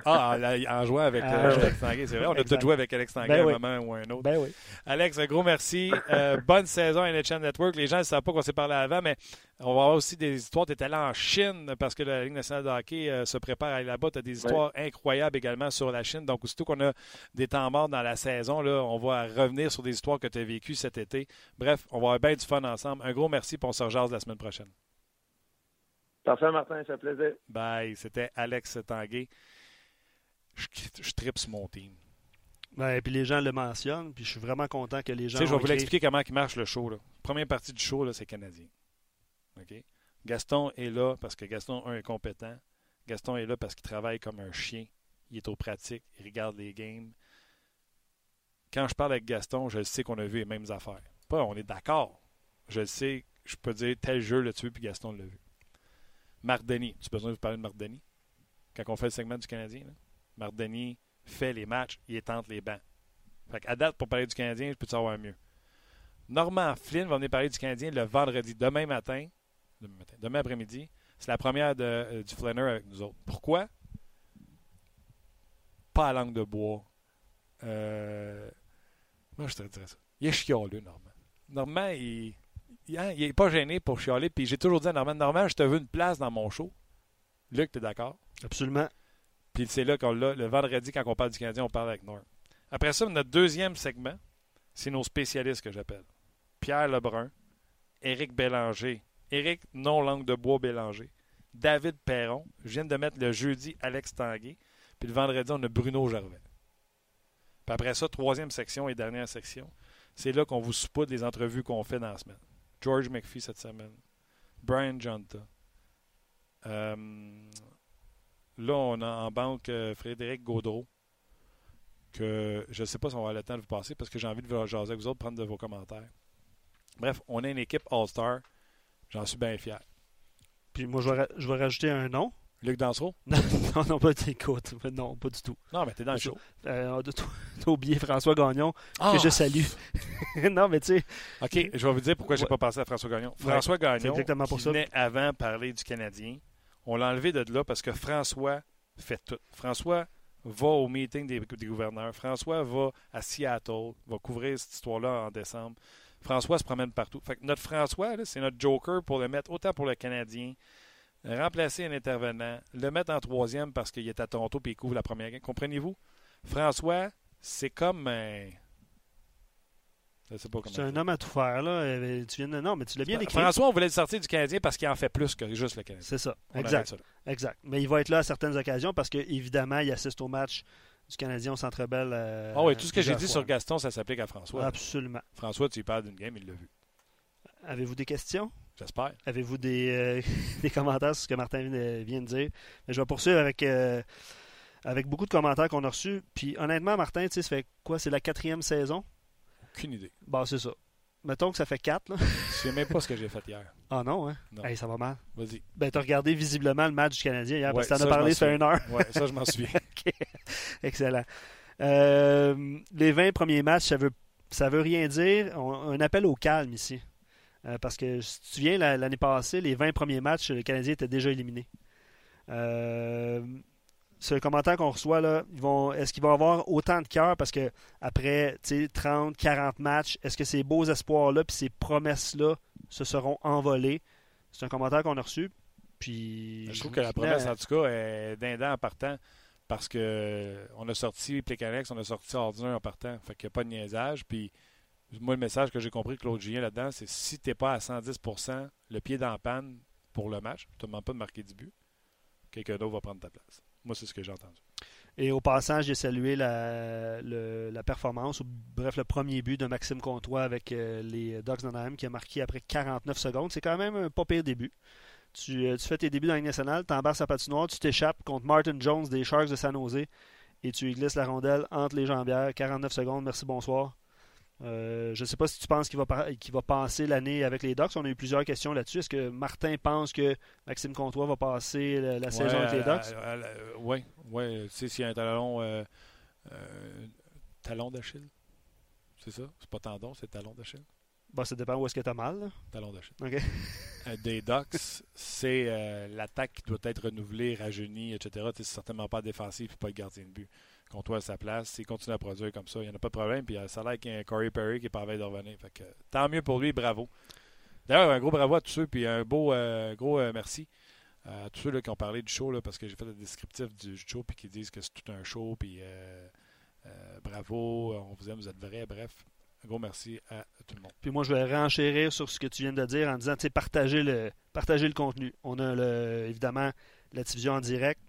Ah, en jouant avec ah, euh, Alex Tanguay, c'est vrai. On a tous joué avec Alex Tanguay ben à un moment ou un autre. Ben oui. Alex, un gros merci. Euh, bonne saison à NHL Network. Les gens ne savent pas qu'on s'est parlé avant, mais on va avoir aussi des histoires. Tu es allé en Chine parce que la Ligue nationale de hockey euh, se prépare à aller là-bas. Tu as des histoires incroyables également sur la Chine. Donc, aussitôt qu'on a des temps morts dans la saison, là, on va revenir sur des histoires que tu as vécues cet été. Bref, on va avoir bien du fun ensemble. Un gros merci pour on se rejase la semaine prochaine. Parfait, Martin, ça fait plaisir. Bye. C'était Alex Tanguay. Je, je tripe sur mon team. et puis les gens le mentionnent, puis je suis vraiment content que les gens. Tu sais, je vais vous expliquer comment il marche le show. Là. Première partie du show, c'est Canadien. OK? Gaston est là parce que Gaston, un, est compétent. Gaston est là parce qu'il travaille comme un chien. Il est au pratique. Il regarde les games. Quand je parle avec Gaston, je sais qu'on a vu les mêmes affaires. Pas, on est d'accord. Je le sais, je peux dire tel jeu le tué, puis Gaston l'a vu. Marc Denis. Tu as besoin de vous parler de Marc Denis? Quand on fait le segment du Canadien, là? Marc Denis fait les matchs, il étente les bancs. Fait à date, pour parler du Canadien, je peux savoir mieux. Normand Flynn va venir parler du Canadien le vendredi, demain matin, demain, après-midi. C'est la première euh, du Flanner avec nous autres. Pourquoi? Pas à langue de bois. Euh, moi, je te dirais ça. Il est chialeux, Normand. Normand, il, il, hein, est pas gêné pour chialer. Puis j'ai toujours dit à Normand, Normand, je te veux une place dans mon show. Luc, tu es d'accord? Absolument. Puis c'est là qu'on l'a. Le vendredi, quand on parle du Canadien, on parle avec Norm. Après ça, notre deuxième segment, c'est nos spécialistes que j'appelle. Pierre Lebrun, Éric Bélanger, Éric non-langue de bois Bélanger, David Perron. Je viens de mettre le jeudi Alex Tanguay. Puis le vendredi, on a Bruno Gervais. Puis après ça, troisième section et dernière section, c'est là qu'on vous soupoute les entrevues qu'on fait dans la semaine. George McPhee cette semaine, Brian Jonta, euh, Là, on a en banque euh, Frédéric Gaudreau, que je ne sais pas si on va avoir le temps de vous passer parce que j'ai envie de vous jaser avec vous autres, prendre de vos commentaires. Bref, on a une équipe All-Star. J'en suis bien fier. Puis moi, je vais, je vais rajouter un nom. Luc Dansereau? non, non, pas écoute. Non, pas du tout. Non, mais t'es dans le show. Euh, T'as oublié François Gagnon, que je ah! salue. non, mais tu sais. OK, je vais vous dire pourquoi j'ai pas pensé à François Gagnon. François Gagnon, exactement pour qui venait avant parler du Canadien, on l'a enlevé de là parce que François fait tout. François va au meeting des, gouverneurs. François va à Seattle, va couvrir cette histoire-là en décembre. François se promène partout. Fait notre François, c'est notre joker pour le mettre autant pour le Canadien, remplacer un intervenant, le mettre en troisième parce qu'il est à Toronto et il couvre la première game. Comprenez-vous? François, c'est comme un c'est un homme à tout faire, là. Euh, tu viens Non, mais tu l'as bien écrit. François, on voulait le sortir du Canadien parce qu'il en fait plus que juste le Canadien. C'est ça. exact. exact. Mais il va être là à certaines occasions parce qu'évidemment, il assiste au match du Canadien au Centre Bell. Euh, ah oui, tout ce que j'ai dit sur Gaston, ça s'applique à François. Absolument. François, tu parles d'une game, il l'a vu. Avez-vous des questions? J'espère. Avez-vous des, euh, des, commentaires sur ce que Martin vient de dire? Mais je vais poursuivre avec, avec beaucoup de commentaires qu'on a reçus. Puis honnêtement, Martin, tu sais, ça fait quoi? C'est la quatrième saison? aucune idée. Bah, c'est ça. Mettons que ça fait 4. Là. Je sais même pas ce que j'ai fait hier. Ah non, hein? Non. ça va mal. Vas-y. Ben, t'as regardé visiblement le match du Canadien hier parce que t'en as parlé, ça fait une heure. ouais, ça, je m'en souviens. Excellent. Euh, les 20 premiers matchs, ça veut, ça veut rien dire. On, un appel au calme ici. Euh, parce que si tu te souviens, l'année passée, les 20 premiers matchs, le Canadien était déjà éliminé. Euh, ce commentaire qu'on reçoit, là, ils vont, est-ce qu'ils vont avoir autant de cœur? Parce que après 30, 40 matchs, est-ce que ces beaux espoirs-là puis ces promesses-là se seront envolées? C'est un commentaire qu'on a reçu. Puis, je trouve que la promesse, en tout cas, est dindant en partant parce que on a sorti Plekanex, on a sorti Ordinaire en partant. Fait qu'il n'y a pas de niaisage. Puis moi, le message que j'ai compris, Claude Julien, là-dedans, c'est si tu n'es pas à 110% le pied dans panne pour le match, tu ne te demandes pas de marquer du but, quelqu'un d'autre va prendre ta place. Moi, c'est ce que j'ai entendu. Et au passage, j'ai salué la, performance, ou bref, le premier but de Maxime Comtois avec euh, les Dogs d'Anaheim qui a marqué après 49 secondes. C'est quand même un pas pire début. Tu, euh, fais tes débuts dans la nationale, tu embarques sa patinoire, tu t'échappes contre Martin Jones des Sharks de San Jose et tu glisses la rondelle entre les jambières. 49 secondes, merci, bonsoir. Euh, je ne sais pas si tu penses qu'il va, va passer l'année avec les Ducks. On a eu plusieurs questions là-dessus. Est-ce que Martin pense que Maxime Comtois va passer la, saison avec les Ducks? Oui, ouais, tu sais, s'il y a un talon, euh, euh, talon d'Achille, c'est ça? C'est pas tendon, c'est talon d'Achille? Bah, ça dépend où est-ce que tu as mal. Talon d'Achille. des Ducks, c'est l'attaque qui doit être renouvelée, rajeunie, etc. C'est certainement pas défensif et pas le gardien de but toi à sa place. S'il continue à produire comme ça, il n'y en a pas de problème. Puis euh, ça a l'air y a un Corey Perry qui est pas de revenir. Tant mieux pour lui, bravo. D'ailleurs, un gros bravo à tous ceux, puis un beau euh, gros euh, merci à tous ceux là, qui ont parlé du show, là, parce que j'ai fait le descriptif du show, puis qui disent que c'est tout un show, puis bravo, on vous aime, vous êtes vrai, bref. Un gros merci à tout le monde. Puis moi, je vais renchérir sur ce que tu viens de dire en disant, tu sais, partagez le, contenu. On a évidemment la division en direct,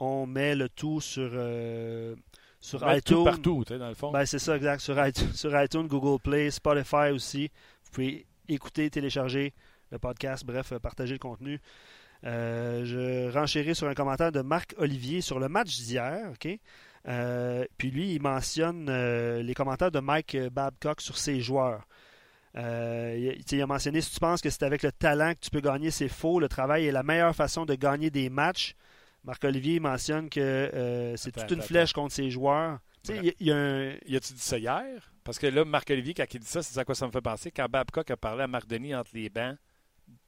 on met le tout sur, euh, sur iTunes. partout, dans le fond. Ben, c'est ça, exact. Sur iTunes, sur iTunes, Google Play, Spotify aussi. Vous pouvez écouter, télécharger le podcast, bref, partager le contenu. Euh, je renchéris sur un commentaire de Marc Olivier sur le match d'hier. ok? Euh, puis lui, il mentionne les commentaires de Mike Babcock sur ses joueurs. il, il, a mentionné si tu penses que c'est avec le talent que tu peux gagner, c'est faux. Le travail est la meilleure façon de gagner des matchs. Marc-Olivier mentionne que euh, c'est toute une flèche contre ses joueurs. Il y, a un... Y a-tu dit ça hier? Parce que là, Marc-Olivier, quand il dit ça, c'est à quoi ça me fait penser. Quand Babcock a parlé à Marc Denis entre les bancs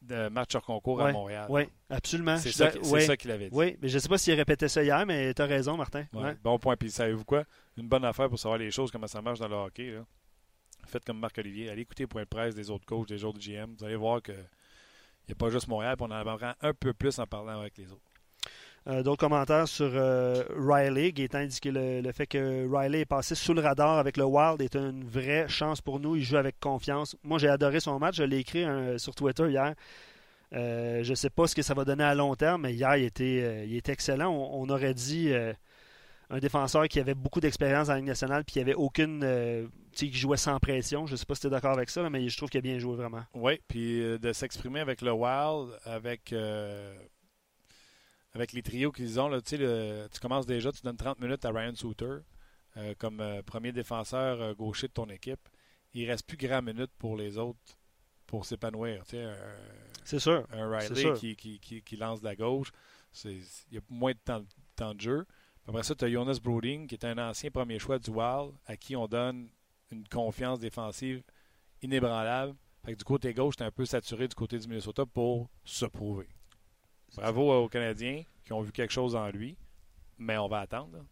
de match hors concours à Montréal. Oui, absolument. C'est ça, qu'il avait dit. Oui, mais je ne sais pas s'il répétait ça hier, mais tu as raison, Martin. Bon point. Puis savez-vous quoi? Une bonne affaire pour savoir les choses, comment ça marche dans le hockey. Faites comme Marc-Olivier. Allez écouter les points de presse des autres coachs, des autres GM. Vous allez voir qu'il n'y a pas juste Montréal, puis on en apprend un peu plus en parlant avec les autres. Euh, d'autres commentaires sur euh, Riley, est indiqué le, fait que Riley est passé sous le radar avec le Wild est une vraie chance pour nous. Il joue avec confiance. Moi, j'ai adoré son match. Je l'ai écrit euh, sur Twitter hier. je ne sais pas ce que ça va donner à long terme, mais hier, il était, il était excellent. On, aurait dit un défenseur qui avait beaucoup d'expérience en Ligue nationale puis qui avait aucune. qui jouait sans pression. Je ne sais pas si tu es d'accord avec ça, mais je trouve qu'il a bien joué vraiment. Oui, puis de s'exprimer avec le Wild, avec avec les trios qu'ils ont, là, tu commences déjà, tu donnes 30 minutes à Ryan Souter euh, comme euh, premier défenseur euh, gaucher de ton équipe. Il ne reste plus grand minute pour les autres pour s'épanouir. C'est sûr. Un Riley Qui, qui, qui, lance de la gauche, il y a moins de temps, de jeu. Après ça, tu as Jonas Broding, qui est un ancien premier choix du Wild, à qui on donne une confiance défensive inébranlable. du côté gauche, tu es un peu saturé du côté du Minnesota pour se prouver. Bravo aux Canadiens qui ont vu quelque chose en lui, mais on va attendre.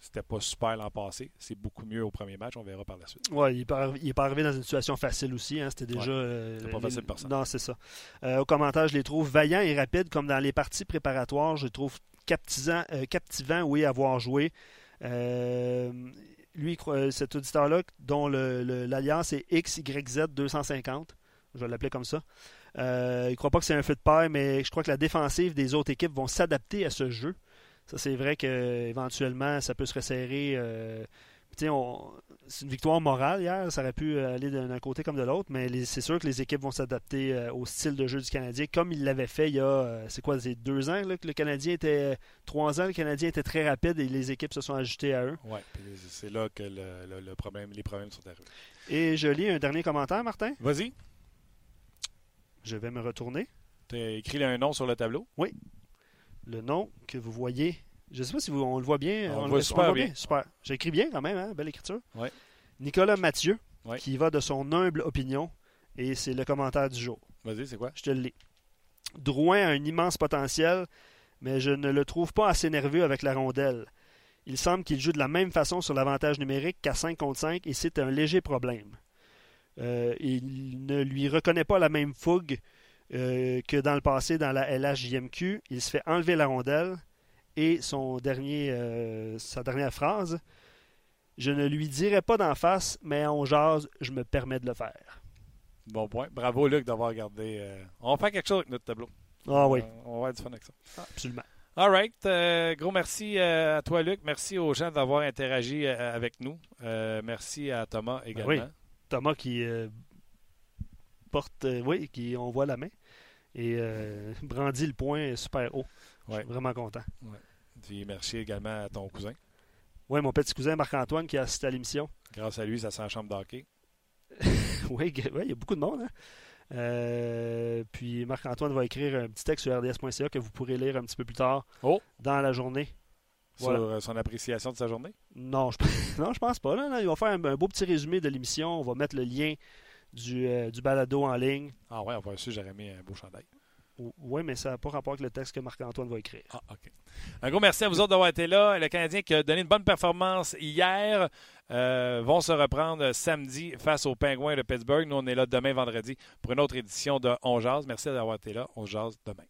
C'était pas super l'an passé. C'est beaucoup mieux au premier match. On verra par la suite. Oui, il n'est pas, arrivé dans une situation facile aussi. Hein. C'était déjà. Euh, pas facile pour ça. Non, c'est ça. Euh, au commentaire, je les trouve vaillants et rapides, comme dans les parties préparatoires. Je les trouve captivants, euh, captivant, oui, à voir jouer. lui, cet auditeur-là, dont l'alliance est XYZ250, je vais l'appeler comme ça. Euh, il ne croit pas que c'est un feu de paille, mais je crois que la défensive des autres équipes vont s'adapter à ce jeu. Ça, c'est vrai qu'éventuellement, ça peut se resserrer. Euh, c'est une victoire morale hier. Ça aurait pu aller d'un côté comme de l'autre, mais c'est sûr que les équipes vont s'adapter euh, au style de jeu du Canadien, comme ils l'avaient fait il y a, c'est quoi, c'est deux ans que le Canadien était, trois ans, le Canadien était très rapide et les équipes se sont ajustées à eux. Oui, c'est là que le, problème, les problèmes sont arrivés. Et je lis un dernier commentaire, Martin. Vas-y. Je vais me retourner. Tu as écrit un nom sur le tableau? Oui. Le nom que vous voyez. Je ne sais pas si vous, on le voit bien. On, le voit super bien. Super. J'ai écrit bien quand même, hein? belle écriture. Oui. Nicolas Mathieu, qui va de son humble opinion, et c'est le commentaire du jour. Vas-y, c'est quoi? Je te le lis. Drouin a un immense potentiel, mais je ne le trouve pas assez nerveux avec la rondelle. Il semble qu'il joue de la même façon sur l'avantage numérique qu'à 5 contre 5 et c'est un léger problème. Euh, il ne lui reconnaît pas la même fougue euh, que dans le passé dans la LHJMQ. Il se fait enlever la rondelle et son dernier, euh, sa dernière phrase Je ne lui dirai pas d'en face, mais on jase, je me permets de le faire. Bon point. Bravo, Luc, d'avoir gardé. Euh, on va faire quelque chose avec notre tableau. Ah oui. On va avoir du fun avec ça. Absolument. All right. Euh, gros merci à toi, Luc. Merci aux gens d'avoir interagi avec nous. merci à Thomas Ben également. oui. Thomas qui porte, oui, qui on voit la main et brandit le point super haut. Je suis vraiment content. Ouais. Puis merci également à ton cousin. Oui, mon petit cousin Marc-Antoine qui a assisté à l'émission. Grâce à lui, ça sent la chambre d'hockey. oui, il y a beaucoup de monde. Hein? Euh, puis Marc-Antoine va écrire un petit texte sur rds.ca que vous pourrez lire un petit peu plus tard oh. dans la journée. Sur voilà. son appréciation de sa journée? Non, je, non, je pense pas. Là, non, il va faire un, un, beau petit résumé de l'émission. On va mettre le lien du, euh, du balado en ligne. Ah ouais, on va aussi, j'aurais mis un beau chandail. Oui, mais ça n'a pas rapport avec le texte que Marc-Antoine va écrire. Ah, OK. Un gros merci à vous autres d'avoir été là. Le Canadien qui a donné une bonne performance hier euh, vont se reprendre samedi face aux Pingouins de Pittsburgh. Nous, on est là demain, vendredi, pour une autre édition de On Jazz. Merci d'avoir été là. On Jazz demain.